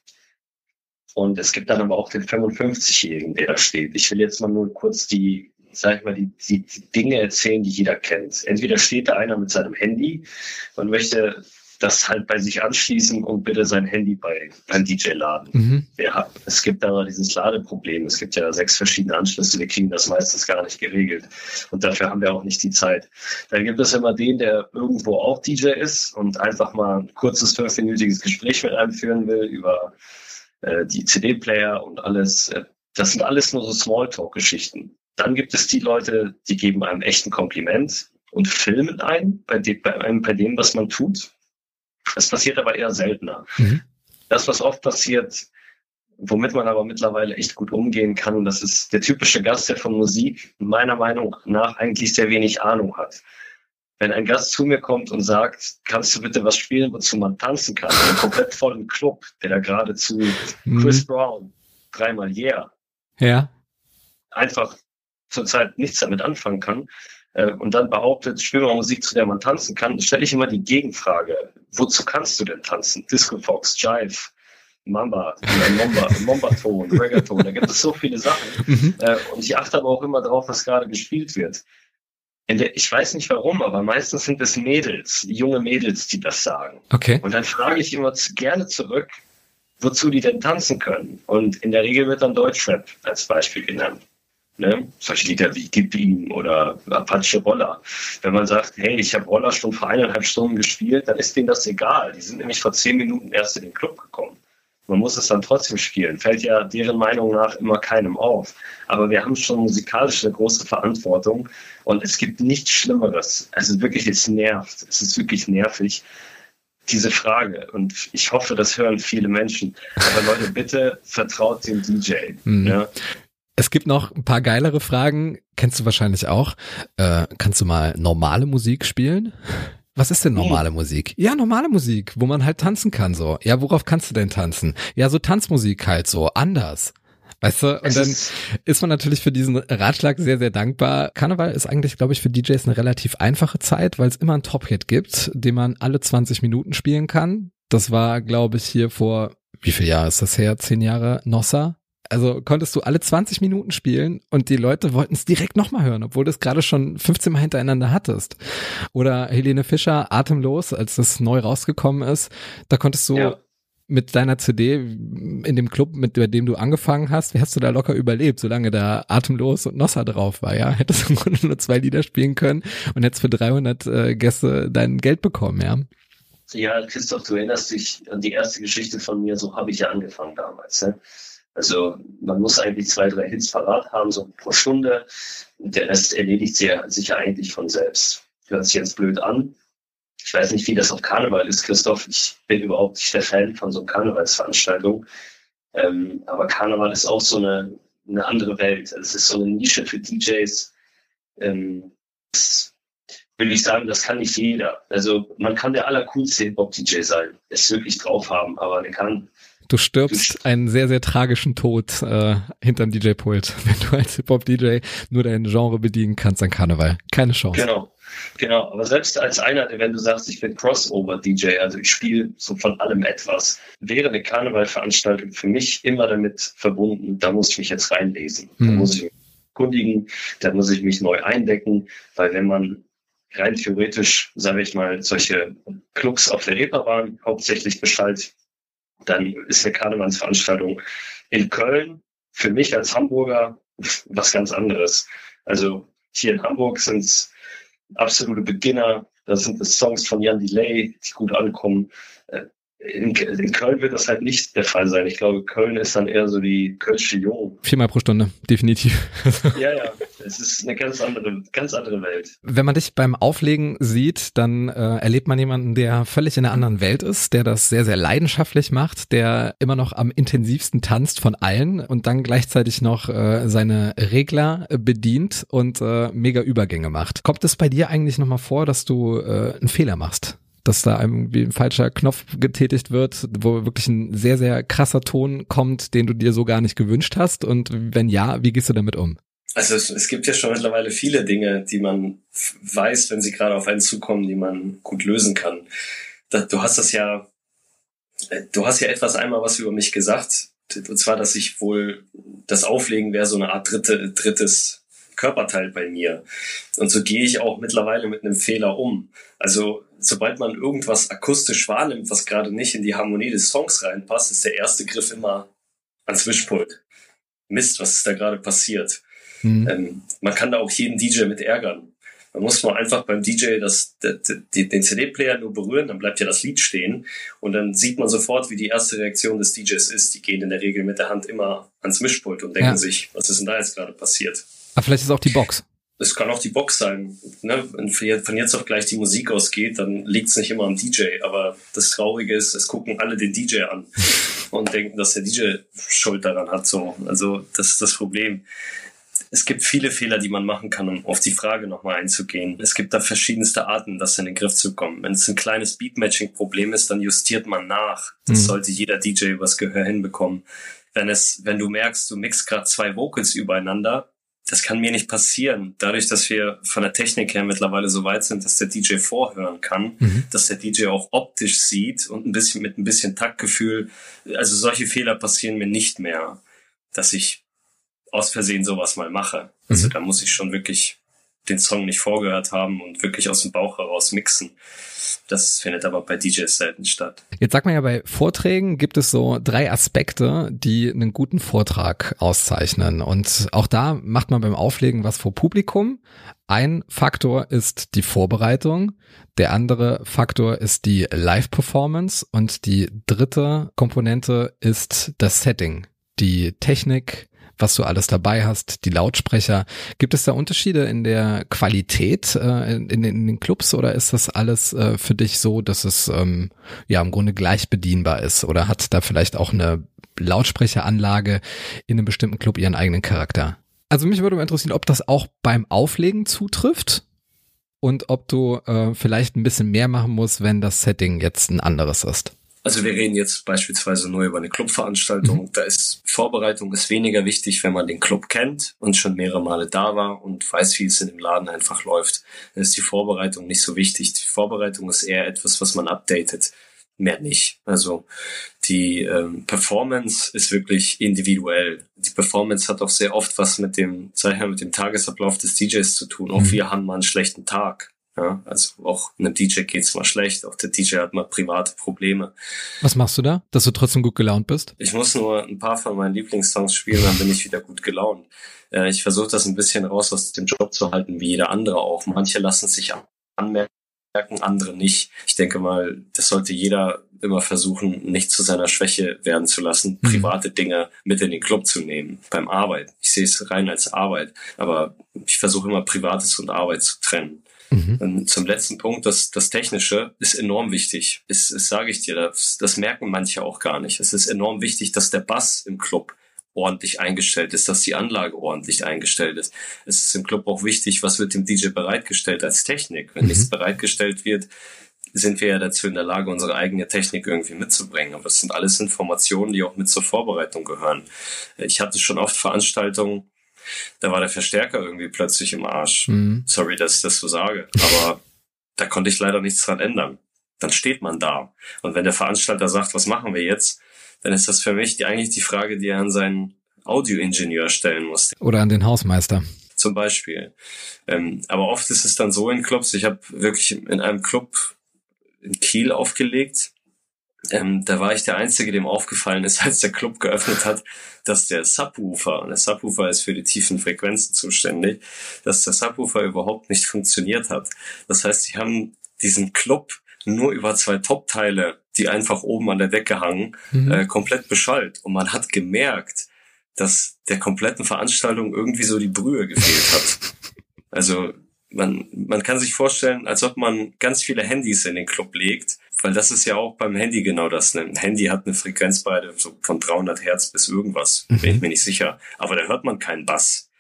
Und es gibt dann aber auch den 55-Jährigen, der da steht. Ich will jetzt mal nur kurz die sag ich mal, die, die, die Dinge erzählen, die jeder kennt. Entweder steht da einer mit seinem Handy und möchte das halt bei sich anschließen und bitte sein Handy bei beim DJ laden. Mhm. Ja, es gibt aber dieses Ladeproblem. Es gibt ja sechs verschiedene Anschlüsse. Wir kriegen das meistens gar nicht geregelt. Und dafür haben wir auch nicht die Zeit. Dann gibt es immer den, der irgendwo auch DJ ist und einfach mal ein kurzes fünfminütiges Gespräch mit einem führen will über äh, die CD-Player und alles. Das sind alles nur so Smalltalk-Geschichten. Dann gibt es die Leute, die geben einem echten Kompliment und filmen ein bei, dem, bei, einem, bei dem, was man tut. Das passiert aber eher seltener. Mhm. Das, was oft passiert, womit man aber mittlerweile echt gut umgehen kann, das ist der typische Gast, der von Musik meiner Meinung nach eigentlich sehr wenig Ahnung hat. Wenn ein Gast zu mir kommt und sagt, kannst du bitte was spielen, wozu man tanzen kann, in einem komplett vollen Club, der da gerade zu mhm. Chris Brown, dreimal Yeah, ja. einfach zurzeit nichts damit anfangen kann äh, und dann behauptet, spiel mal Musik, zu der man tanzen kann, stelle ich immer die Gegenfrage. Wozu kannst du denn tanzen? Disco Fox, Jive, Mamba, Momba, <laughs> Mombaton, Reggaeton, da gibt es so viele Sachen. Mhm. Äh, und ich achte aber auch immer darauf, was gerade gespielt wird. Der, ich weiß nicht warum, aber meistens sind es Mädels, junge Mädels, die das sagen. Okay. Und dann frage ich immer gerne zurück, wozu die denn tanzen können. Und in der Regel wird dann Deutschrap als Beispiel genannt. Ne? Solche Lieder wie Gib ihm oder Apache Roller. Wenn man sagt, hey, ich habe Roller schon vor eineinhalb Stunden gespielt, dann ist denen das egal. Die sind nämlich vor zehn Minuten erst in den Club gekommen. Man muss es dann trotzdem spielen. Fällt ja deren Meinung nach immer keinem auf. Aber wir haben schon musikalisch eine große Verantwortung und es gibt nichts Schlimmeres. Also wirklich, es nervt. Es ist wirklich nervig, diese Frage. Und ich hoffe, das hören viele Menschen. Aber Leute, bitte vertraut dem DJ. Mhm. Ja? Es gibt noch ein paar geilere Fragen, kennst du wahrscheinlich auch. Äh, kannst du mal normale Musik spielen? Was ist denn normale Musik? Ja, normale Musik, wo man halt tanzen kann so. Ja, worauf kannst du denn tanzen? Ja, so Tanzmusik halt so, anders. Weißt du, und dann ist man natürlich für diesen Ratschlag sehr, sehr dankbar. Karneval ist eigentlich, glaube ich, für DJs eine relativ einfache Zeit, weil es immer einen Top-Hit gibt, den man alle 20 Minuten spielen kann. Das war, glaube ich, hier vor, wie viel Jahre ist das her? Zehn Jahre? Nossa? Also konntest du alle 20 Minuten spielen und die Leute wollten es direkt nochmal hören, obwohl du es gerade schon 15 Mal hintereinander hattest. Oder Helene Fischer, Atemlos, als das neu rausgekommen ist, da konntest du ja. mit deiner CD in dem Club, mit dem du angefangen hast, wie hast du da locker überlebt, solange da Atemlos und Nossa drauf war, ja? <laughs> Hättest du im Grunde nur zwei Lieder spielen können und hättest für 300 äh, Gäste dein Geld bekommen, ja? Ja, Christoph, du erinnerst dich an die erste Geschichte von mir, so habe ich ja angefangen damals. Ne? Also man muss eigentlich zwei, drei Hits parat haben, so pro Stunde. Der Rest erledigt sich ja eigentlich von selbst. Hört sich jetzt blöd an. Ich weiß nicht, wie das auf Karneval ist, Christoph. Ich bin überhaupt nicht der Fan von so Karnevalsveranstaltungen. Ähm, aber Karneval ist auch so eine, eine andere Welt. Es ist so eine Nische für DJs. Ähm, das will ich sagen, das kann nicht jeder. Also man kann der allercoolste Hip-Hop-DJ sein, es wirklich drauf haben, aber der kann Du stirbst einen sehr, sehr tragischen Tod äh, hinterm DJ-Pult, <laughs> wenn du als Hip-Hop-DJ nur dein Genre bedienen kannst an Karneval. Keine Chance. Genau, genau. Aber selbst als einer, wenn du sagst, ich bin Crossover-DJ, also ich spiele so von allem etwas, wäre eine Karnevalveranstaltung für mich immer damit verbunden, da muss ich mich jetzt reinlesen. Da hm. muss ich mich kundigen, da muss ich mich neu eindecken, weil wenn man rein theoretisch, sage ich mal, solche Clubs auf der Reeperbahn hauptsächlich beschallt, dann ist eine Karnevalsveranstaltung in Köln für mich als Hamburger was ganz anderes. Also hier in Hamburg sind es absolute Beginner. Das sind das Songs von Jan Delay, die gut ankommen. In, in, Köln wird das halt nicht der Fall sein. Ich glaube, Köln ist dann eher so die Kölsche Jung. Viermal pro Stunde, definitiv. <laughs> ja, ja. Es ist eine ganz andere, ganz andere Welt. Wenn man dich beim Auflegen sieht, dann äh, erlebt man jemanden, der völlig in einer anderen Welt ist, der das sehr, sehr leidenschaftlich macht, der immer noch am intensivsten tanzt von allen und dann gleichzeitig noch äh, seine Regler bedient und äh, mega Übergänge macht. Kommt es bei dir eigentlich nochmal vor, dass du äh, einen Fehler machst? Dass da irgendwie ein falscher Knopf getätigt wird, wo wirklich ein sehr, sehr krasser Ton kommt, den du dir so gar nicht gewünscht hast? Und wenn ja, wie gehst du damit um? Also es, es gibt ja schon mittlerweile viele Dinge, die man weiß, wenn sie gerade auf einen zukommen, die man gut lösen kann. Da, du hast das ja, äh, du hast ja etwas einmal was über mich gesagt, und zwar, dass ich wohl das Auflegen wäre so eine Art dritte, drittes Körperteil bei mir. Und so gehe ich auch mittlerweile mit einem Fehler um. Also sobald man irgendwas akustisch wahrnimmt, was gerade nicht in die Harmonie des Songs reinpasst, ist der erste Griff immer ans Wischpult. Mist, was ist da gerade passiert? Mhm. Ähm, man kann da auch jeden DJ mit ärgern. Man muss mal einfach beim DJ das, den, den CD-Player nur berühren, dann bleibt ja das Lied stehen und dann sieht man sofort, wie die erste Reaktion des DJs ist. Die gehen in der Regel mit der Hand immer ans Mischpult und denken ja. sich, was ist denn da jetzt gerade passiert? Aber vielleicht ist es auch die Box. Es kann auch die Box sein. Ne? Wenn von jetzt auf gleich die Musik ausgeht, dann liegt es nicht immer am DJ. Aber das Traurige ist, es gucken alle den DJ an <laughs> und denken, dass der DJ Schuld daran hat. So, also das ist das Problem. Es gibt viele Fehler, die man machen kann, um auf die Frage nochmal einzugehen. Es gibt da verschiedenste Arten, das in den Griff zu kommen. Wenn es ein kleines Beatmatching-Problem ist, dann justiert man nach. Das mhm. sollte jeder DJ übers Gehör hinbekommen. Wenn es, wenn du merkst, du mixst gerade zwei Vocals übereinander, das kann mir nicht passieren. Dadurch, dass wir von der Technik her mittlerweile so weit sind, dass der DJ vorhören kann, mhm. dass der DJ auch optisch sieht und ein bisschen mit ein bisschen Taktgefühl. Also solche Fehler passieren mir nicht mehr, dass ich aus Versehen sowas mal mache. Also mhm. da muss ich schon wirklich den Song nicht vorgehört haben und wirklich aus dem Bauch heraus mixen. Das findet aber bei DJs selten statt. Jetzt sagt man ja, bei Vorträgen gibt es so drei Aspekte, die einen guten Vortrag auszeichnen. Und auch da macht man beim Auflegen was vor Publikum. Ein Faktor ist die Vorbereitung, der andere Faktor ist die Live-Performance und die dritte Komponente ist das Setting, die Technik, was du alles dabei hast, die Lautsprecher. Gibt es da Unterschiede in der Qualität äh, in, in, den Clubs oder ist das alles äh, für dich so, dass es ähm, ja im Grunde gleich bedienbar ist oder hat da vielleicht auch eine Lautsprecheranlage in einem bestimmten Club ihren eigenen Charakter? Also mich würde interessieren, ob das auch beim Auflegen zutrifft und ob du äh, vielleicht ein bisschen mehr machen musst, wenn das Setting jetzt ein anderes ist. Also wir reden jetzt beispielsweise nur über eine Clubveranstaltung. Mhm. Da ist Vorbereitung ist weniger wichtig, wenn man den Club kennt und schon mehrere Male da war und weiß, wie es in dem Laden einfach läuft. Dann ist die Vorbereitung nicht so wichtig. Die Vorbereitung ist eher etwas, was man updatet, mehr nicht. Also die ähm, Performance ist wirklich individuell. Die Performance hat auch sehr oft was mit dem, sag ich mit dem Tagesablauf des DJs zu tun. Auch mhm. wir haben mal einen schlechten Tag. Ja, also auch einem DJ geht's mal schlecht, auch der DJ hat mal private Probleme. Was machst du da, dass du trotzdem gut gelaunt bist? Ich muss nur ein paar von meinen Lieblingssongs spielen, dann bin ich wieder gut gelaunt. Äh, ich versuche das ein bisschen raus aus dem Job zu halten, wie jeder andere auch. Manche lassen sich anmerken, andere nicht. Ich denke mal, das sollte jeder immer versuchen, nicht zu seiner Schwäche werden zu lassen, mhm. private Dinge mit in den Club zu nehmen, beim Arbeit. Ich sehe es rein als Arbeit, aber ich versuche immer Privates und Arbeit zu trennen. Mhm. Zum letzten Punkt, das, das Technische ist enorm wichtig. Das, das sage ich dir, das, das merken manche auch gar nicht. Es ist enorm wichtig, dass der Bass im Club ordentlich eingestellt ist, dass die Anlage ordentlich eingestellt ist. Es ist im Club auch wichtig, was wird dem DJ bereitgestellt als Technik. Wenn mhm. nichts bereitgestellt wird, sind wir ja dazu in der Lage, unsere eigene Technik irgendwie mitzubringen. Aber das sind alles Informationen, die auch mit zur Vorbereitung gehören. Ich hatte schon oft Veranstaltungen, da war der Verstärker irgendwie plötzlich im Arsch. Mhm. Sorry, dass ich das so sage, aber da konnte ich leider nichts dran ändern. Dann steht man da. Und wenn der Veranstalter sagt, was machen wir jetzt, dann ist das für mich die, eigentlich die Frage, die er an seinen Audioingenieur stellen muss. Oder an den Hausmeister. Zum Beispiel. Ähm, aber oft ist es dann so in Clubs, ich habe wirklich in einem Club in Kiel aufgelegt, ähm, da war ich der Einzige, dem aufgefallen ist, <laughs> als der Club geöffnet hat, dass der Subwoofer, und der Subwoofer ist für die tiefen Frequenzen zuständig, dass der Subwoofer überhaupt nicht funktioniert hat. Das heißt, sie haben diesen Club nur über zwei Top-Teile, die einfach oben an der Decke hangen, mhm. äh, komplett beschallt. Und man hat gemerkt, dass der kompletten Veranstaltung irgendwie so die Brühe gefehlt hat. <laughs> Also man, man kann sich vorstellen, als ob man ganz viele Handys in den Club legt, weil das ist ja auch beim Handy genau das. Ne? Ein Handy hat eine Frequenzbreite so von 300 Hertz bis irgendwas, mhm. bin ich mir nicht sicher. Aber da hört man keinen Bass.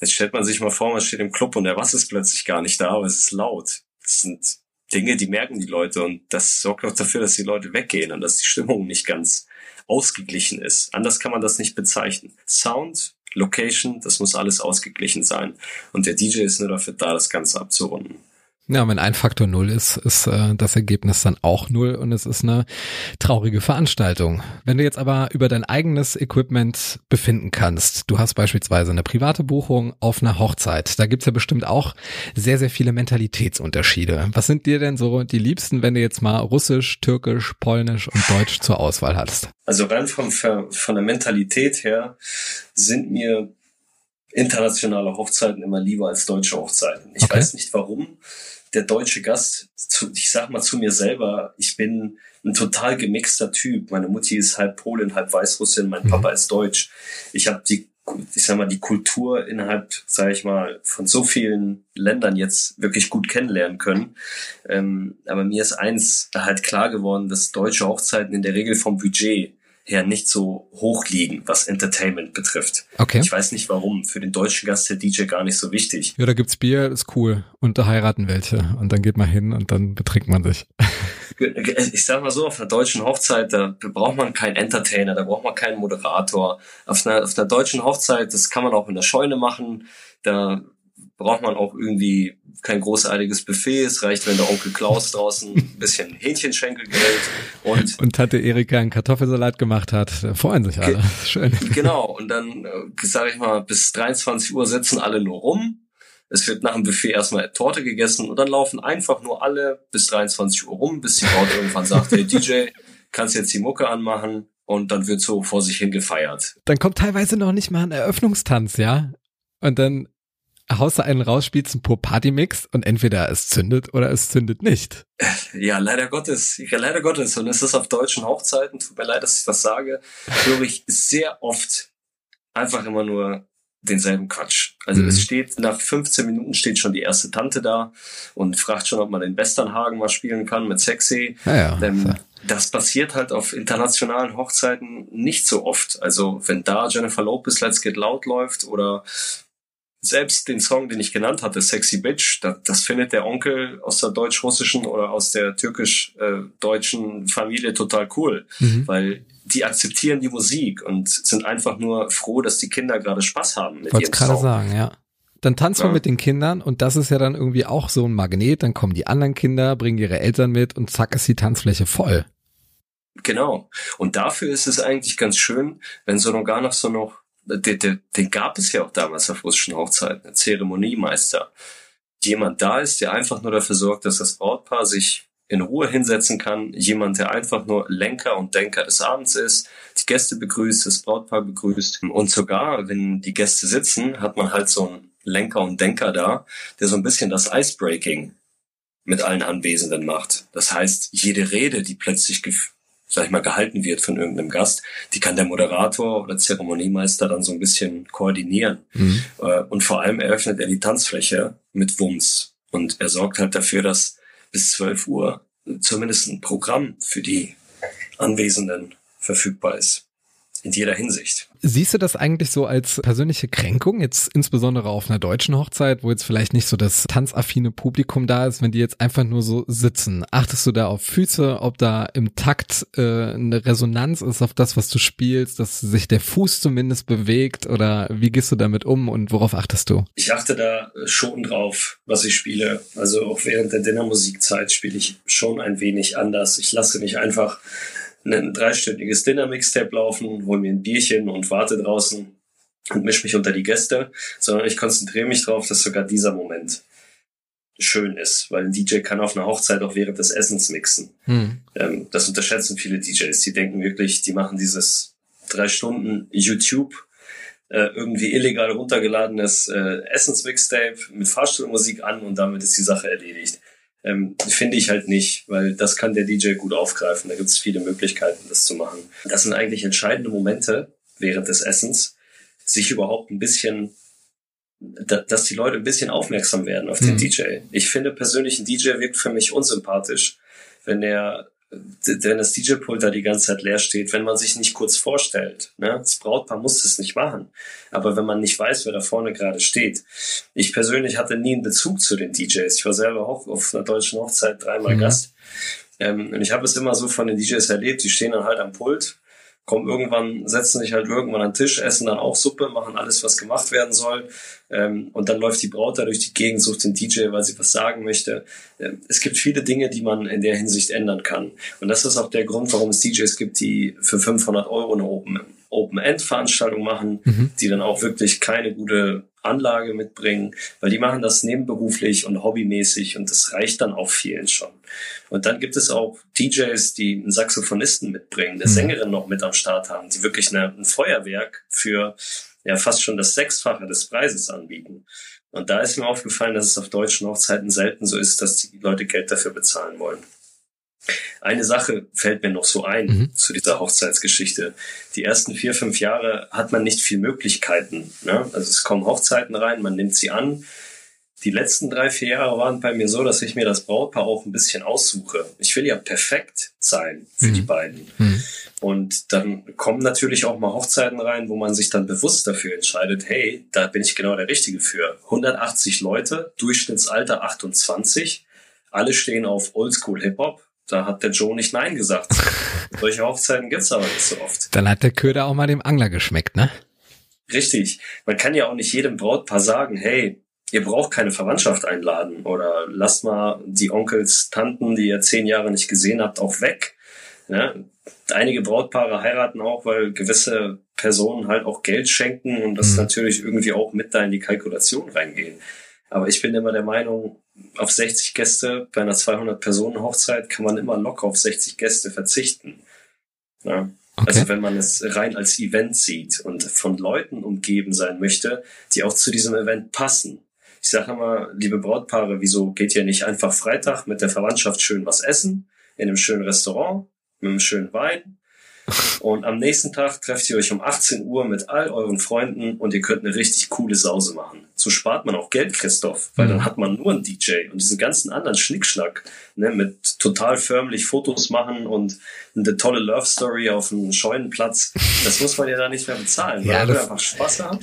Jetzt stellt man sich mal vor, man steht im Club und der Bass ist plötzlich gar nicht da, aber es ist laut. Das sind Dinge, die merken die Leute und das sorgt auch dafür, dass die Leute weggehen und dass die Stimmung nicht ganz ausgeglichen ist. Anders kann man das nicht bezeichnen. Sound, Location, das muss alles ausgeglichen sein. Und der DJ ist nur dafür da, das Ganze abzurunden. Ja, wenn ein Faktor null ist, ist äh, das Ergebnis dann auch null und es ist eine traurige Veranstaltung. Wenn du jetzt aber über dein eigenes Equipment befinden kannst, du hast beispielsweise eine private Buchung auf einer Hochzeit, da gibt's ja bestimmt auch sehr, sehr viele Mentalitätsunterschiede. Was sind dir denn so die liebsten, wenn du jetzt mal Russisch, Türkisch, Polnisch und Deutsch zur Auswahl hattest? Also rein vom, von der Mentalität her sind mir internationale Hochzeiten immer lieber als deutsche Hochzeiten. Ich okay. weiß nicht warum der deutsche Gast, zu, ich sag mal zu mir selber, ich bin ein total gemixter Typ. Meine Mutti ist halb Polin, halb Weißrussin, mein mhm. Papa ist Deutsch. Ich habe die, ich sag mal, die Kultur innerhalb, sage ich mal, von so vielen Ländern jetzt wirklich gut kennenlernen können. Ähm, aber mir ist eins halt klar geworden, dass deutsche Hochzeiten in der Regel vom Budget her nicht so hoch liegen, was Entertainment betrifft. Okay. Ich weiß nicht warum. Für den deutschen Gast der DJ gar nicht so wichtig. Ja, da gibt's Bier, ist cool. Und da heiraten welche. Und dann geht man hin und dann betrinkt man sich. <laughs> Ich sag mal so, auf einer deutschen Hochzeit, da braucht man keinen Entertainer, da braucht man keinen Moderator. Auf einer, auf einer deutschen Hochzeit, das kann man auch in der Scheune machen. Da braucht man auch irgendwie kein großartiges Buffet. Es reicht, wenn der Onkel Klaus <laughs> draußen ein bisschen Hähnchenschenkel grillt. Und, und Tante Erika einen Kartoffelsalat gemacht hat. Freuen sich alle. <laughs> Schön. Genau. Und dann, äh, sage ich mal, bis 23 Uhr sitzen alle nur rum. Es wird nach dem Buffet erstmal Torte gegessen und dann laufen einfach nur alle bis 23 Uhr rum, bis die Braut irgendwann sagt, hey DJ, kannst jetzt die Mucke anmachen und dann wird so vor sich hin gefeiert. Dann kommt teilweise noch nicht mal ein Eröffnungstanz, ja? Und dann haust du einen raus, spielst einen pur Partymix und entweder es zündet oder es zündet nicht. Ja, leider Gottes, ja, leider Gottes. Und es ist auf deutschen Hochzeiten, tut mir leid, dass ich das sage, höre ich sehr oft einfach immer nur denselben Quatsch. Also mhm. es steht, nach 15 Minuten steht schon die erste Tante da und fragt schon, ob man den Westernhagen mal spielen kann mit Sexy. Ja, ja. Ähm, das passiert halt auf internationalen Hochzeiten nicht so oft. Also wenn da Jennifer Lopez Let's Get Loud läuft oder selbst den Song, den ich genannt hatte, Sexy Bitch, das, das findet der Onkel aus der deutsch-russischen oder aus der türkisch-deutschen Familie total cool, mhm. weil die akzeptieren die Musik und sind einfach nur froh, dass die Kinder gerade Spaß haben mit Wollte gerade sagen, ja. Dann tanzt man ja. mit den Kindern und das ist ja dann irgendwie auch so ein Magnet. Dann kommen die anderen Kinder, bringen ihre Eltern mit und zack ist die Tanzfläche voll. Genau. Und dafür ist es eigentlich ganz schön, wenn so noch gar noch so noch den, den, den gab es ja auch damals auf russischen Hochzeiten, ein Zeremoniemeister. Jemand da ist, der einfach nur dafür sorgt, dass das Brautpaar sich in Ruhe hinsetzen kann. Jemand, der einfach nur Lenker und Denker des Abends ist, die Gäste begrüßt, das Brautpaar begrüßt. Und sogar, wenn die Gäste sitzen, hat man halt so einen Lenker und Denker da, der so ein bisschen das Icebreaking mit allen Anwesenden macht. Das heißt, jede Rede, die plötzlich sag ich mal, gehalten wird von irgendeinem Gast, die kann der Moderator oder Zeremoniemeister dann so ein bisschen koordinieren. Mhm. Äh, und vor allem eröffnet er die Tanzfläche mit Wumms. Und er sorgt halt dafür, dass bis 12 Uhr zumindest ein Programm für die Anwesenden verfügbar ist in jeder Hinsicht. Siehst du das eigentlich so als persönliche Kränkung, jetzt insbesondere auf einer deutschen Hochzeit, wo jetzt vielleicht nicht so das tanzaffine Publikum da ist, wenn die jetzt einfach nur so sitzen? Achtest du da auf Füße, ob da im Takt äh, eine Resonanz ist auf das, was du spielst, dass sich der Fuß zumindest bewegt oder wie gehst du damit um und worauf achtest du? Ich achte da schon drauf, was ich spiele. Also auch während der Dinnermusikzeit spiele ich schon ein wenig anders. Ich lasse mich einfach ein dreistündiges Dinner-Mixtape laufen, hol mir ein Bierchen und warte draußen und misch mich unter die Gäste, sondern ich konzentriere mich darauf, dass sogar dieser Moment schön ist, weil ein DJ kann auf einer Hochzeit auch während des Essens mixen. Hm. Ähm, das unterschätzen viele DJs. Die denken wirklich, die machen dieses drei Stunden YouTube äh, irgendwie illegal runtergeladenes äh, Essensmixtape mit Fahrstuhlmusik an und damit ist die Sache erledigt. Ähm, Finde ich halt nicht, weil das kann der DJ gut aufgreifen. Da gibt es viele Möglichkeiten, das zu machen. Das sind eigentlich entscheidende Momente während des Essens, sich überhaupt ein bisschen dass die Leute ein bisschen aufmerksam werden auf den mhm. DJ. Ich finde persönlich, ein DJ wirkt für mich unsympathisch, wenn er wenn das DJ-Pult da die ganze Zeit leer steht, wenn man sich nicht kurz vorstellt. Ne? Das Brautpaar muss das nicht machen. Aber wenn man nicht weiß, wer da vorne gerade steht. Ich persönlich hatte nie einen Bezug zu den DJs. Ich war selber auch auf einer deutschen Hochzeit dreimal mhm. Gast. Ähm, und ich habe es immer so von den DJs erlebt, die stehen dann halt am Pult kommen irgendwann, setzen sich halt irgendwann an den Tisch, essen dann auch Suppe, machen alles, was gemacht werden soll. Ähm, und dann läuft die Braut da durch die Gegend, sucht den DJ, weil sie was sagen möchte. Ähm, es gibt viele Dinge, die man in der Hinsicht ändern kann. Und das ist auch der Grund, warum es DJs gibt, die für 500 Euro eine Open Open-End-Veranstaltung machen, mhm. die dann auch wirklich keine gute Anlage mitbringen, weil die machen das nebenberuflich und hobbymäßig und das reicht dann auch vielen schon. Und dann gibt es auch DJs, die einen Saxophonisten mitbringen, eine mhm. Sängerin noch mit am Start haben, die wirklich eine, ein Feuerwerk für ja fast schon das Sechsfache des Preises anbieten. Und da ist mir aufgefallen, dass es auf deutschen Hochzeiten selten so ist, dass die Leute Geld dafür bezahlen wollen. Eine Sache fällt mir noch so ein mhm. zu dieser Hochzeitsgeschichte. Die ersten vier, fünf Jahre hat man nicht viel Möglichkeiten. Ne? Also es kommen Hochzeiten rein, man nimmt sie an. Die letzten drei, vier Jahre waren bei mir so, dass ich mir das Brautpaar auch ein bisschen aussuche. Ich will ja perfekt sein für mhm. die beiden. Mhm. Und dann kommen natürlich auch mal Hochzeiten rein, wo man sich dann bewusst dafür entscheidet, hey, da bin ich genau der Richtige für. 180 Leute, Durchschnittsalter 28, alle stehen auf Oldschool Hip-Hop, da hat der Joe nicht Nein gesagt. <laughs> Solche Hochzeiten gibt's aber nicht so oft. Dann hat der Köder auch mal dem Angler geschmeckt, ne? Richtig. Man kann ja auch nicht jedem Brautpaar sagen, hey, ihr braucht keine Verwandtschaft einladen oder lasst mal die Onkels, Tanten, die ihr zehn Jahre nicht gesehen habt, auch weg. Ja? Einige Brautpaare heiraten auch, weil gewisse Personen halt auch Geld schenken und das mhm. natürlich irgendwie auch mit da in die Kalkulation reingehen. Aber ich bin immer der Meinung, auf 60 Gäste bei einer 200-Personen-Hochzeit kann man immer locker auf 60 Gäste verzichten. Ja. Okay. Also wenn man es rein als Event sieht und von Leuten umgeben sein möchte, die auch zu diesem Event passen. Ich sage immer, liebe Brautpaare, wieso geht ihr nicht einfach Freitag mit der Verwandtschaft schön was essen, in einem schönen Restaurant, mit einem schönen Wein und am nächsten Tag trefft ihr euch um 18 Uhr mit all euren Freunden und ihr könnt eine richtig coole Sause machen. So spart man auch Geld, Christoph, weil mhm. dann hat man nur einen DJ und diesen ganzen anderen Schnickschnack ne, mit total förmlich Fotos machen und eine tolle Love Story auf einem Scheunenplatz. Das muss man ja da nicht mehr bezahlen, ja, weil wir einfach Spaß haben.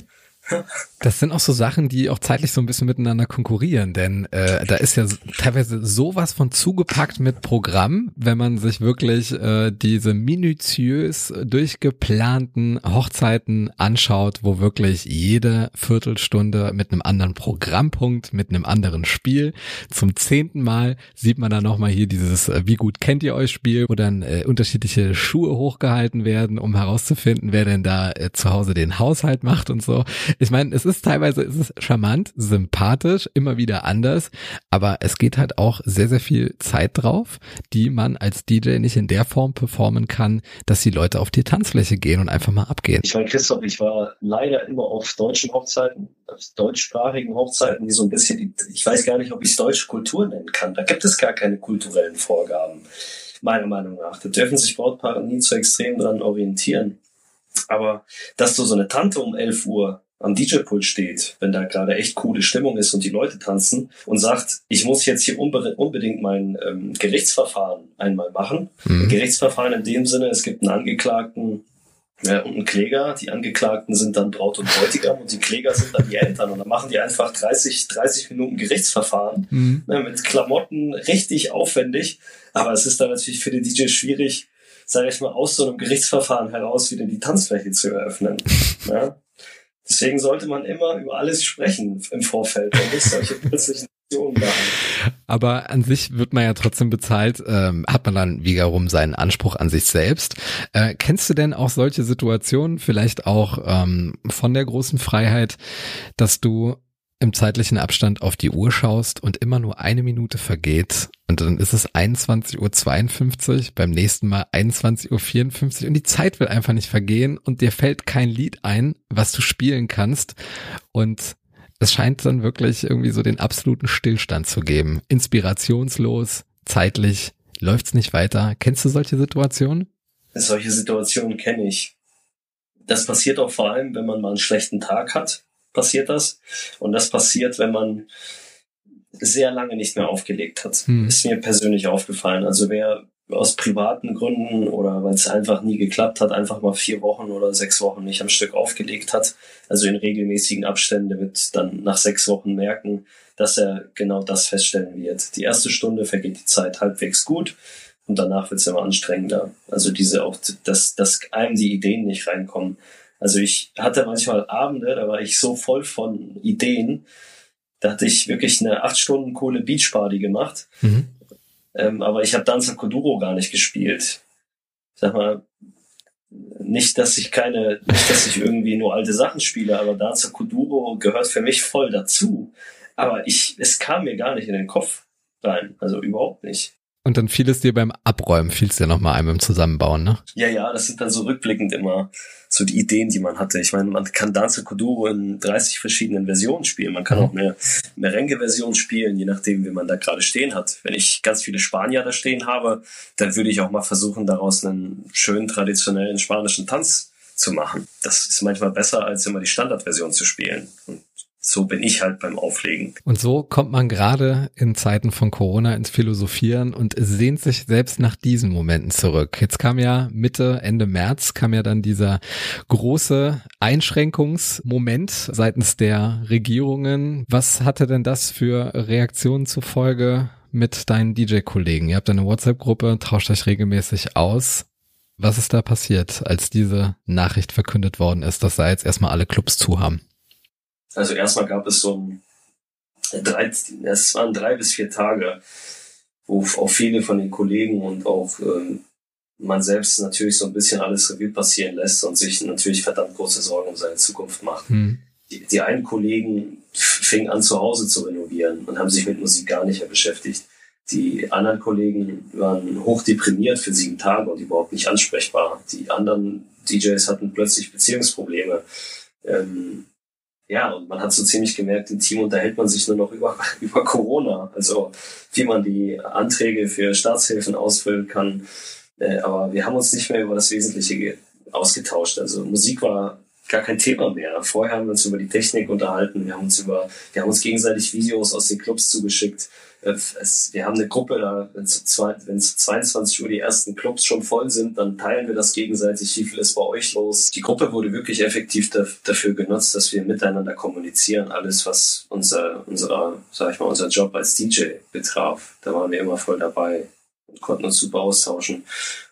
Das sind auch so Sachen, die auch zeitlich so ein bisschen miteinander konkurrieren, denn äh, da ist ja teilweise sowas von zugepackt mit Programm, wenn man sich wirklich äh, diese minutiös durchgeplanten Hochzeiten anschaut, wo wirklich jede Viertelstunde mit einem anderen Programmpunkt, mit einem anderen Spiel, zum zehnten Mal sieht man dann nochmal hier dieses äh, Wie gut kennt ihr euch Spiel, wo dann äh, unterschiedliche Schuhe hochgehalten werden, um herauszufinden, wer denn da äh, zu Hause den Haushalt macht und so. Ich meine, es ist teilweise es ist charmant, sympathisch, immer wieder anders, aber es geht halt auch sehr, sehr viel Zeit drauf, die man als DJ nicht in der Form performen kann, dass die Leute auf die Tanzfläche gehen und einfach mal abgehen. Ich meine, Christoph, ich war leider immer auf deutschen Hochzeiten, auf deutschsprachigen Hochzeiten, die so ein bisschen, ich weiß gar nicht, ob ich es deutsche Kultur nennen kann. Da gibt es gar keine kulturellen Vorgaben meiner Meinung nach. Da dürfen sich Brautpaare nie zu extrem dran orientieren. Aber dass du so eine Tante um 11 Uhr am DJ-Pult steht, wenn da gerade echt coole Stimmung ist und die Leute tanzen und sagt, ich muss jetzt hier unbedingt mein ähm, Gerichtsverfahren einmal machen. Mhm. Gerichtsverfahren in dem Sinne, es gibt einen Angeklagten äh, und einen Kläger. Die Angeklagten sind dann Braut und Bräutigam und die Kläger sind dann die Eltern. Und dann machen die einfach 30, 30 Minuten Gerichtsverfahren mhm. ne, mit Klamotten, richtig aufwendig. Aber es ist dann natürlich für die DJ schwierig, sage ich mal, aus so einem Gerichtsverfahren heraus wieder die Tanzfläche zu eröffnen. <laughs> Ja? Deswegen sollte man immer über alles sprechen im Vorfeld und nicht solche <laughs> plötzlichen Aktionen machen. Aber an sich wird man ja trotzdem bezahlt, ähm, hat man dann wiederum seinen Anspruch an sich selbst. Äh, kennst du denn auch solche Situationen, vielleicht auch ähm, von der großen Freiheit, dass du im zeitlichen Abstand auf die Uhr schaust und immer nur eine Minute vergeht und dann ist es 21.52 Uhr, beim nächsten Mal 21.54 Uhr und die Zeit will einfach nicht vergehen und dir fällt kein Lied ein, was du spielen kannst und es scheint dann wirklich irgendwie so den absoluten Stillstand zu geben. Inspirationslos, zeitlich, läuft's nicht weiter. Kennst du solche Situationen? Solche Situationen kenne ich. Das passiert auch vor allem, wenn man mal einen schlechten Tag hat, passiert das. Und das passiert, wenn man sehr lange nicht mehr aufgelegt hat. Hm. Ist mir persönlich aufgefallen. Also wer aus privaten Gründen oder weil es einfach nie geklappt hat, einfach mal vier Wochen oder sechs Wochen nicht am Stück aufgelegt hat, also in regelmäßigen Abständen, wird dann nach sechs Wochen merken, dass er genau das feststellen wird. Die erste Stunde vergeht die Zeit halbwegs gut und danach wird es immer anstrengender. Also diese auch, dass, dass einem die Ideen nicht reinkommen. Also ich hatte manchmal Abende, da war ich so voll von Ideen, da hatte ich wirklich eine acht Stunden Kohle Beach Party gemacht. Mhm. Ähm, aber ich habe Danza Kuduro gar nicht gespielt. Sag mal, nicht, dass ich keine, nicht, dass ich irgendwie nur alte Sachen spiele, aber Danza Kuduro gehört für mich voll dazu. Aber ich, es kam mir gar nicht in den Kopf rein. Also überhaupt nicht. Und dann fiel es dir beim Abräumen, fiel es dir nochmal einem im Zusammenbauen, ne? Ja, ja, das sind dann so rückblickend immer so die Ideen, die man hatte. Ich meine, man kann Danza Kuduro in 30 verschiedenen Versionen spielen. Man kann mhm. auch eine Merengue-Version spielen, je nachdem, wie man da gerade stehen hat. Wenn ich ganz viele Spanier da stehen habe, dann würde ich auch mal versuchen, daraus einen schönen traditionellen spanischen Tanz zu machen. Das ist manchmal besser, als immer die Standardversion zu spielen. Und so bin ich halt beim Auflegen. Und so kommt man gerade in Zeiten von Corona ins Philosophieren und sehnt sich selbst nach diesen Momenten zurück. Jetzt kam ja Mitte, Ende März kam ja dann dieser große Einschränkungsmoment seitens der Regierungen. Was hatte denn das für Reaktionen zufolge mit deinen DJ-Kollegen? Ihr habt eine WhatsApp-Gruppe, tauscht euch regelmäßig aus. Was ist da passiert, als diese Nachricht verkündet worden ist, dass da jetzt erstmal alle Clubs zu haben? Also erstmal gab es so ein drei, es waren drei bis vier Tage, wo auch viele von den Kollegen und auch ähm, man selbst natürlich so ein bisschen alles Revue passieren lässt und sich natürlich verdammt große Sorgen um seine Zukunft macht. Hm. Die, die einen Kollegen fingen an, zu Hause zu renovieren und haben sich mit Musik gar nicht mehr beschäftigt. Die anderen Kollegen waren hochdeprimiert für sieben Tage und überhaupt nicht ansprechbar. Die anderen DJs hatten plötzlich Beziehungsprobleme. Ähm, ja, und man hat so ziemlich gemerkt, im Team unterhält man sich nur noch über, <laughs> über Corona. Also wie man die Anträge für Staatshilfen ausfüllen kann. Äh, aber wir haben uns nicht mehr über das Wesentliche ausgetauscht. Also Musik war gar kein Thema mehr. Vorher haben wir uns über die Technik unterhalten. Wir haben uns über, wir haben uns gegenseitig Videos aus den Clubs zugeschickt. Äh, es, wir haben eine Gruppe, da, wenn zu, zwei, wenn zu 22 Uhr die ersten Clubs schon voll sind, dann teilen wir das gegenseitig. Wie viel ist bei euch los? Die Gruppe wurde wirklich effektiv da, dafür genutzt, dass wir miteinander kommunizieren. Alles, was unser, unser, sag ich mal, unser Job als DJ betraf. Da waren wir immer voll dabei und konnten uns super austauschen.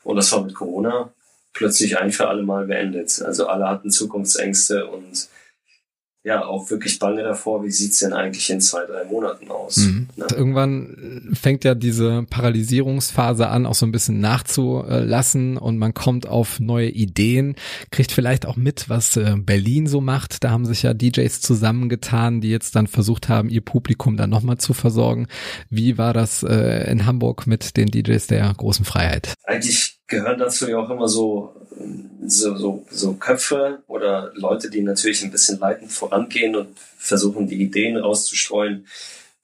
Und das war mit Corona plötzlich ein für alle Mal beendet. Also alle hatten Zukunftsängste und ja, auch wirklich bange davor, wie sieht's denn eigentlich in zwei, drei Monaten aus. Mhm. Ne? Irgendwann fängt ja diese Paralysierungsphase an, auch so ein bisschen nachzulassen und man kommt auf neue Ideen, kriegt vielleicht auch mit, was äh, Berlin so macht. Da haben sich ja DJs zusammengetan, die jetzt dann versucht haben, ihr Publikum dann nochmal zu versorgen. Wie war das äh, in Hamburg mit den DJs der großen Freiheit? Eigentlich gehören dazu ja auch immer so so, so, so Köpfe oder Leute, die natürlich ein bisschen leitend vorangehen und versuchen, die Ideen rauszustreuen.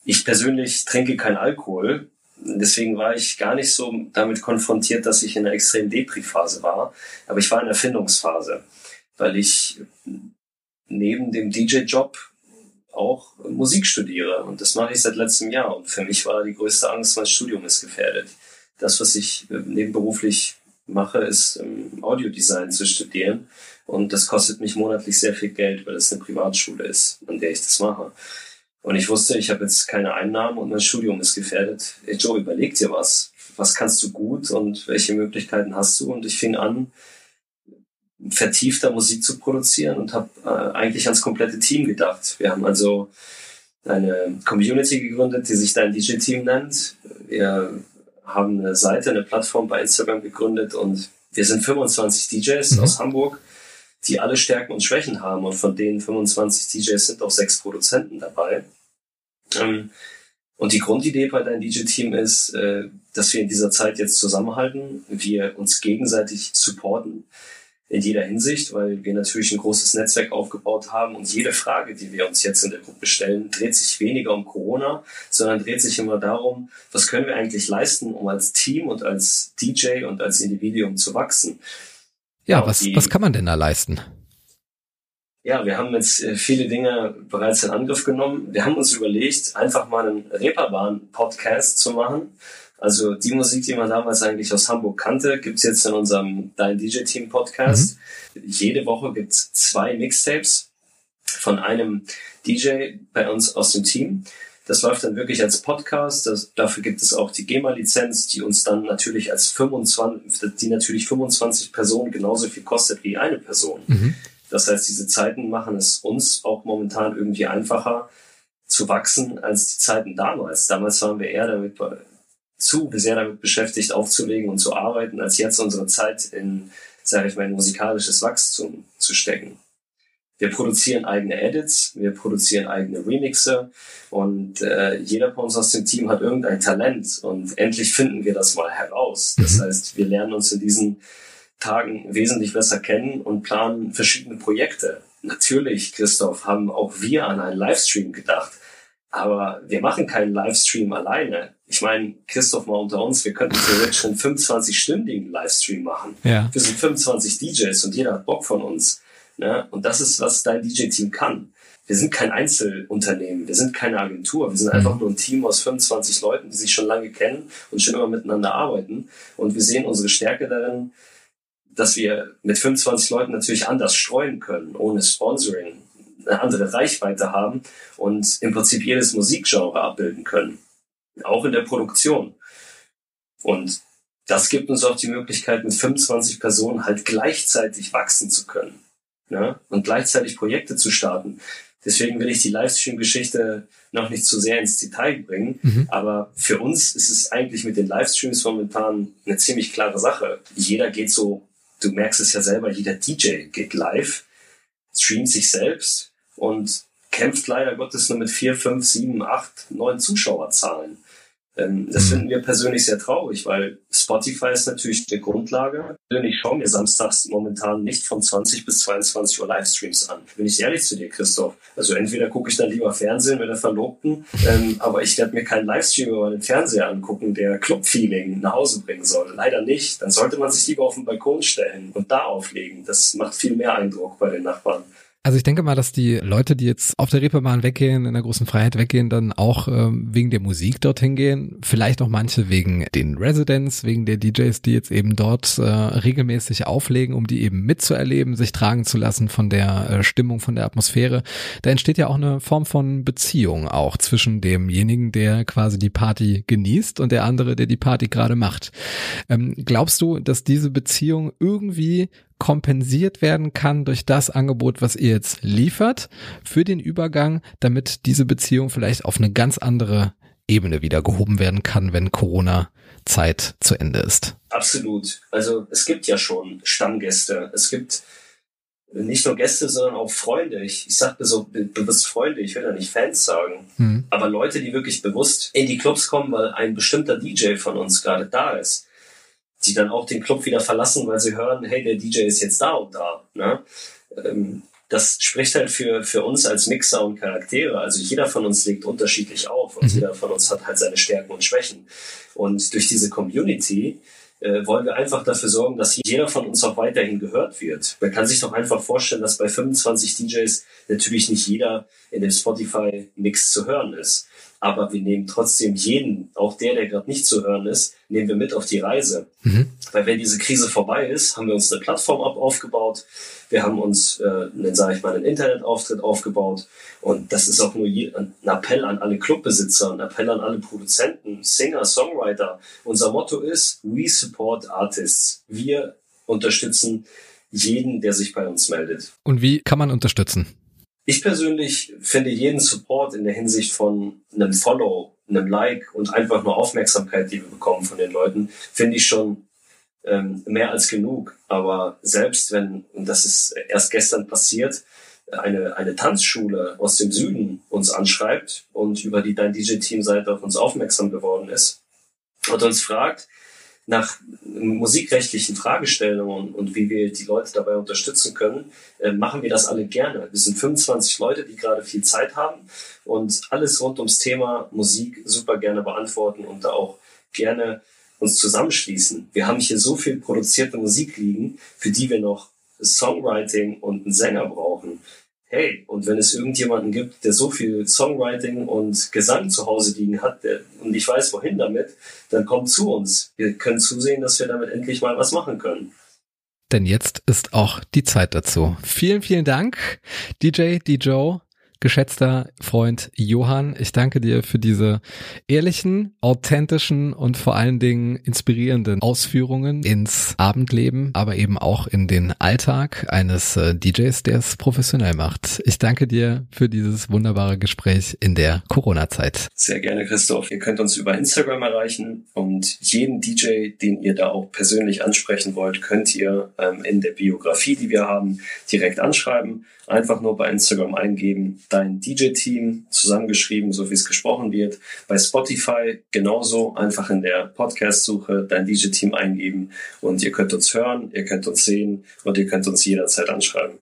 Ich persönlich trinke kein Alkohol. Deswegen war ich gar nicht so damit konfrontiert, dass ich in einer extrem Depri-Phase war. Aber ich war in der Erfindungsphase, weil ich neben dem DJ-Job auch Musik studiere. Und das mache ich seit letztem Jahr. Und für mich war die größte Angst, mein Studium ist gefährdet. Das, was ich nebenberuflich mache, ist ähm, Audiodesign zu studieren. Und das kostet mich monatlich sehr viel Geld, weil es eine Privatschule ist, an der ich das mache. Und ich wusste, ich habe jetzt keine Einnahmen und mein Studium ist gefährdet. Hey Joe, überleg dir was. Was kannst du gut und welche Möglichkeiten hast du? Und ich fing an, vertiefter Musik zu produzieren und habe äh, eigentlich ans komplette Team gedacht. Wir haben also eine Community gegründet, die sich dein DJ-Team nennt. Wir haben eine Seite, eine Plattform bei Instagram gegründet und wir sind 25 DJs mhm. aus Hamburg, die alle Stärken und Schwächen haben und von denen 25 DJs sind auch sechs Produzenten dabei. Ähm, und die Grundidee bei deinem DJ-Team ist, äh, dass wir in dieser Zeit jetzt zusammenhalten, wir uns gegenseitig supporten in jeder Hinsicht, weil wir natürlich ein großes Netzwerk aufgebaut haben und jede Frage, die wir uns jetzt in der Gruppe stellen, dreht sich weniger um Corona, sondern dreht sich immer darum, was können wir eigentlich leisten, um als Team und als DJ und als Individuum zu wachsen. Ja, was, die, was kann man denn da leisten? Ja, wir haben jetzt äh, viele Dinge bereits in Angriff genommen. Wir haben uns überlegt, einfach mal einen Reeperbahn-Podcast zu machen. Also die Musik, die man damals eigentlich aus Hamburg kannte, gibt's jetzt in unserem Dein DJ-Team Podcast. Mhm. Jede Woche gibt's zwei Mixtapes von einem DJ bei uns aus dem Team. Das läuft dann wirklich als Podcast. Das, dafür gibt es auch die GEMA-Lizenz, die uns dann natürlich als 25, die natürlich 25 Personen genauso viel kostet wie eine Person. Mhm. Das heißt, diese Zeiten machen es uns auch momentan irgendwie einfacher zu wachsen als die Zeiten damals. Damals waren wir eher damit zu sehr damit beschäftigt, aufzulegen und zu arbeiten, als jetzt unsere Zeit in, sage ich mal, musikalisches Wachstum zu stecken. Wir produzieren eigene Edits, wir produzieren eigene Remixe und äh, jeder von uns aus dem Team hat irgendein Talent und endlich finden wir das mal heraus. Das mhm. heißt, wir lernen uns in diesen Tagen wesentlich besser kennen und planen verschiedene Projekte. Natürlich, Christoph, haben auch wir an einen Livestream gedacht. Aber wir machen keinen Livestream alleine. Ich meine, Christoph mal unter uns, wir könnten theoretisch schon 25-stündigen Livestream machen. Ja. Wir sind 25 DJs und jeder hat Bock von uns. Ne? Und das ist, was dein DJ-Team kann. Wir sind kein Einzelunternehmen, wir sind keine Agentur, wir sind einfach mhm. nur ein Team aus 25 Leuten, die sich schon lange kennen und schon immer miteinander arbeiten. Und wir sehen unsere Stärke darin, dass wir mit 25 Leuten natürlich anders streuen können, ohne Sponsoring, eine andere Reichweite haben und im Prinzip jedes Musikgenre abbilden können. Auch in der Produktion. Und das gibt uns auch die Möglichkeit, mit 25 Personen halt gleichzeitig wachsen zu können ne? und gleichzeitig Projekte zu starten. Deswegen will ich die Livestream-Geschichte noch nicht zu sehr ins Detail bringen. Mhm. Aber für uns ist es eigentlich mit den Livestreams momentan eine ziemlich klare Sache. Jeder geht so, du merkst es ja selber, jeder DJ geht live, streamt sich selbst und kämpft leider Gottes nur mit vier, fünf, sieben, acht, neun Zuschauerzahlen. Ähm, das mhm. finden wir persönlich sehr traurig, weil Spotify ist natürlich eine Grundlage. Ich schaue mir samstags momentan nicht von 20 bis 22 Uhr Livestreams an. Bin ich ehrlich zu dir, Christoph. Also entweder gucke ich dann lieber Fernsehen mit der Verlobten, ähm, aber ich werde mir keinen Livestream über den Fernseher angucken, der Clubfeeling nach Hause bringen soll. Leider nicht. Dann sollte man sich lieber auf den Balkon stellen und da auflegen. Das macht viel mehr Eindruck bei den Nachbarn. Also ich denke mal, dass die Leute, die jetzt auf der Reeperbahn weggehen, in der großen Freiheit weggehen, dann auch ähm, wegen der Musik dorthin gehen. Vielleicht auch manche wegen den Residents, wegen der DJs, die jetzt eben dort äh, regelmäßig auflegen, um die eben mitzuerleben, sich tragen zu lassen von der äh, Stimmung, von der Atmosphäre. Da entsteht ja auch eine Form von Beziehung auch zwischen demjenigen, der quasi die Party genießt und der andere, der die Party gerade macht. Ähm, glaubst du, dass diese Beziehung irgendwie kompensiert werden kann durch das Angebot, was ihr jetzt liefert für den Übergang, damit diese Beziehung vielleicht auf eine ganz andere Ebene wieder gehoben werden kann, wenn Corona Zeit zu Ende ist. Absolut. Also es gibt ja schon Stammgäste. Es gibt nicht nur Gäste, sondern auch Freunde. Ich, ich sage so bewusst Freunde, ich will ja nicht Fans sagen, hm. aber Leute, die wirklich bewusst in die Clubs kommen, weil ein bestimmter DJ von uns gerade da ist die dann auch den Club wieder verlassen, weil sie hören, hey, der DJ ist jetzt da und da. Ne? Ähm, das spricht halt für, für uns als Mixer und Charaktere. Also jeder von uns legt unterschiedlich auf und mhm. jeder von uns hat halt seine Stärken und Schwächen. Und durch diese Community äh, wollen wir einfach dafür sorgen, dass jeder von uns auch weiterhin gehört wird. Man kann sich doch einfach vorstellen, dass bei 25 DJs natürlich nicht jeder in dem Spotify-Mix zu hören ist aber wir nehmen trotzdem jeden, auch der, der gerade nicht zu hören ist, nehmen wir mit auf die Reise. Mhm. Weil wenn diese Krise vorbei ist, haben wir uns eine Plattform aufgebaut, wir haben uns, äh, sage ich mal, einen Internetauftritt aufgebaut und das ist auch nur ein Appell an alle Clubbesitzer, ein Appell an alle Produzenten, Singer, Songwriter. Unser Motto ist, we support artists. Wir unterstützen jeden, der sich bei uns meldet. Und wie kann man unterstützen? Ich persönlich finde jeden Support in der Hinsicht von einem Follow, einem Like und einfach nur Aufmerksamkeit, die wir bekommen von den Leuten, finde ich schon ähm, mehr als genug. Aber selbst wenn, und das ist erst gestern passiert, eine, eine Tanzschule aus dem Süden uns anschreibt und über die Dein DJ-Team-Seite auf uns aufmerksam geworden ist und uns fragt nach musikrechtlichen Fragestellungen und wie wir die Leute dabei unterstützen können, äh, machen wir das alle gerne. Wir sind 25 Leute, die gerade viel Zeit haben und alles rund ums Thema Musik super gerne beantworten und da auch gerne uns zusammenschließen. Wir haben hier so viel produzierte Musik liegen, für die wir noch Songwriting und einen Sänger brauchen. Hey, und wenn es irgendjemanden gibt, der so viel Songwriting und Gesang zu Hause liegen hat der, und ich weiß wohin damit, dann kommt zu uns. Wir können zusehen, dass wir damit endlich mal was machen können. Denn jetzt ist auch die Zeit dazu. Vielen, vielen Dank, DJ, DJ geschätzter Freund Johann. Ich danke dir für diese ehrlichen, authentischen und vor allen Dingen inspirierenden Ausführungen ins Abendleben, aber eben auch in den Alltag eines äh, DJs, der es professionell macht. Ich danke dir für dieses wunderbare Gespräch in der Corona-Zeit. Sehr gerne, Christoph. Ihr könnt uns über Instagram erreichen und jeden DJ, den ihr da auch persönlich ansprechen wollt, könnt ihr ähm, in der Biografie, die wir haben, direkt anschreiben. Einfach nur bei Instagram eingeben, dein DJ-Team zusammengeschrieben, so wie es gesprochen wird. Bei Spotify genauso einfach in der Podcast-Suche dein DJ-Team eingeben und ihr könnt uns hören, ihr könnt uns sehen und ihr könnt uns jederzeit anschreiben.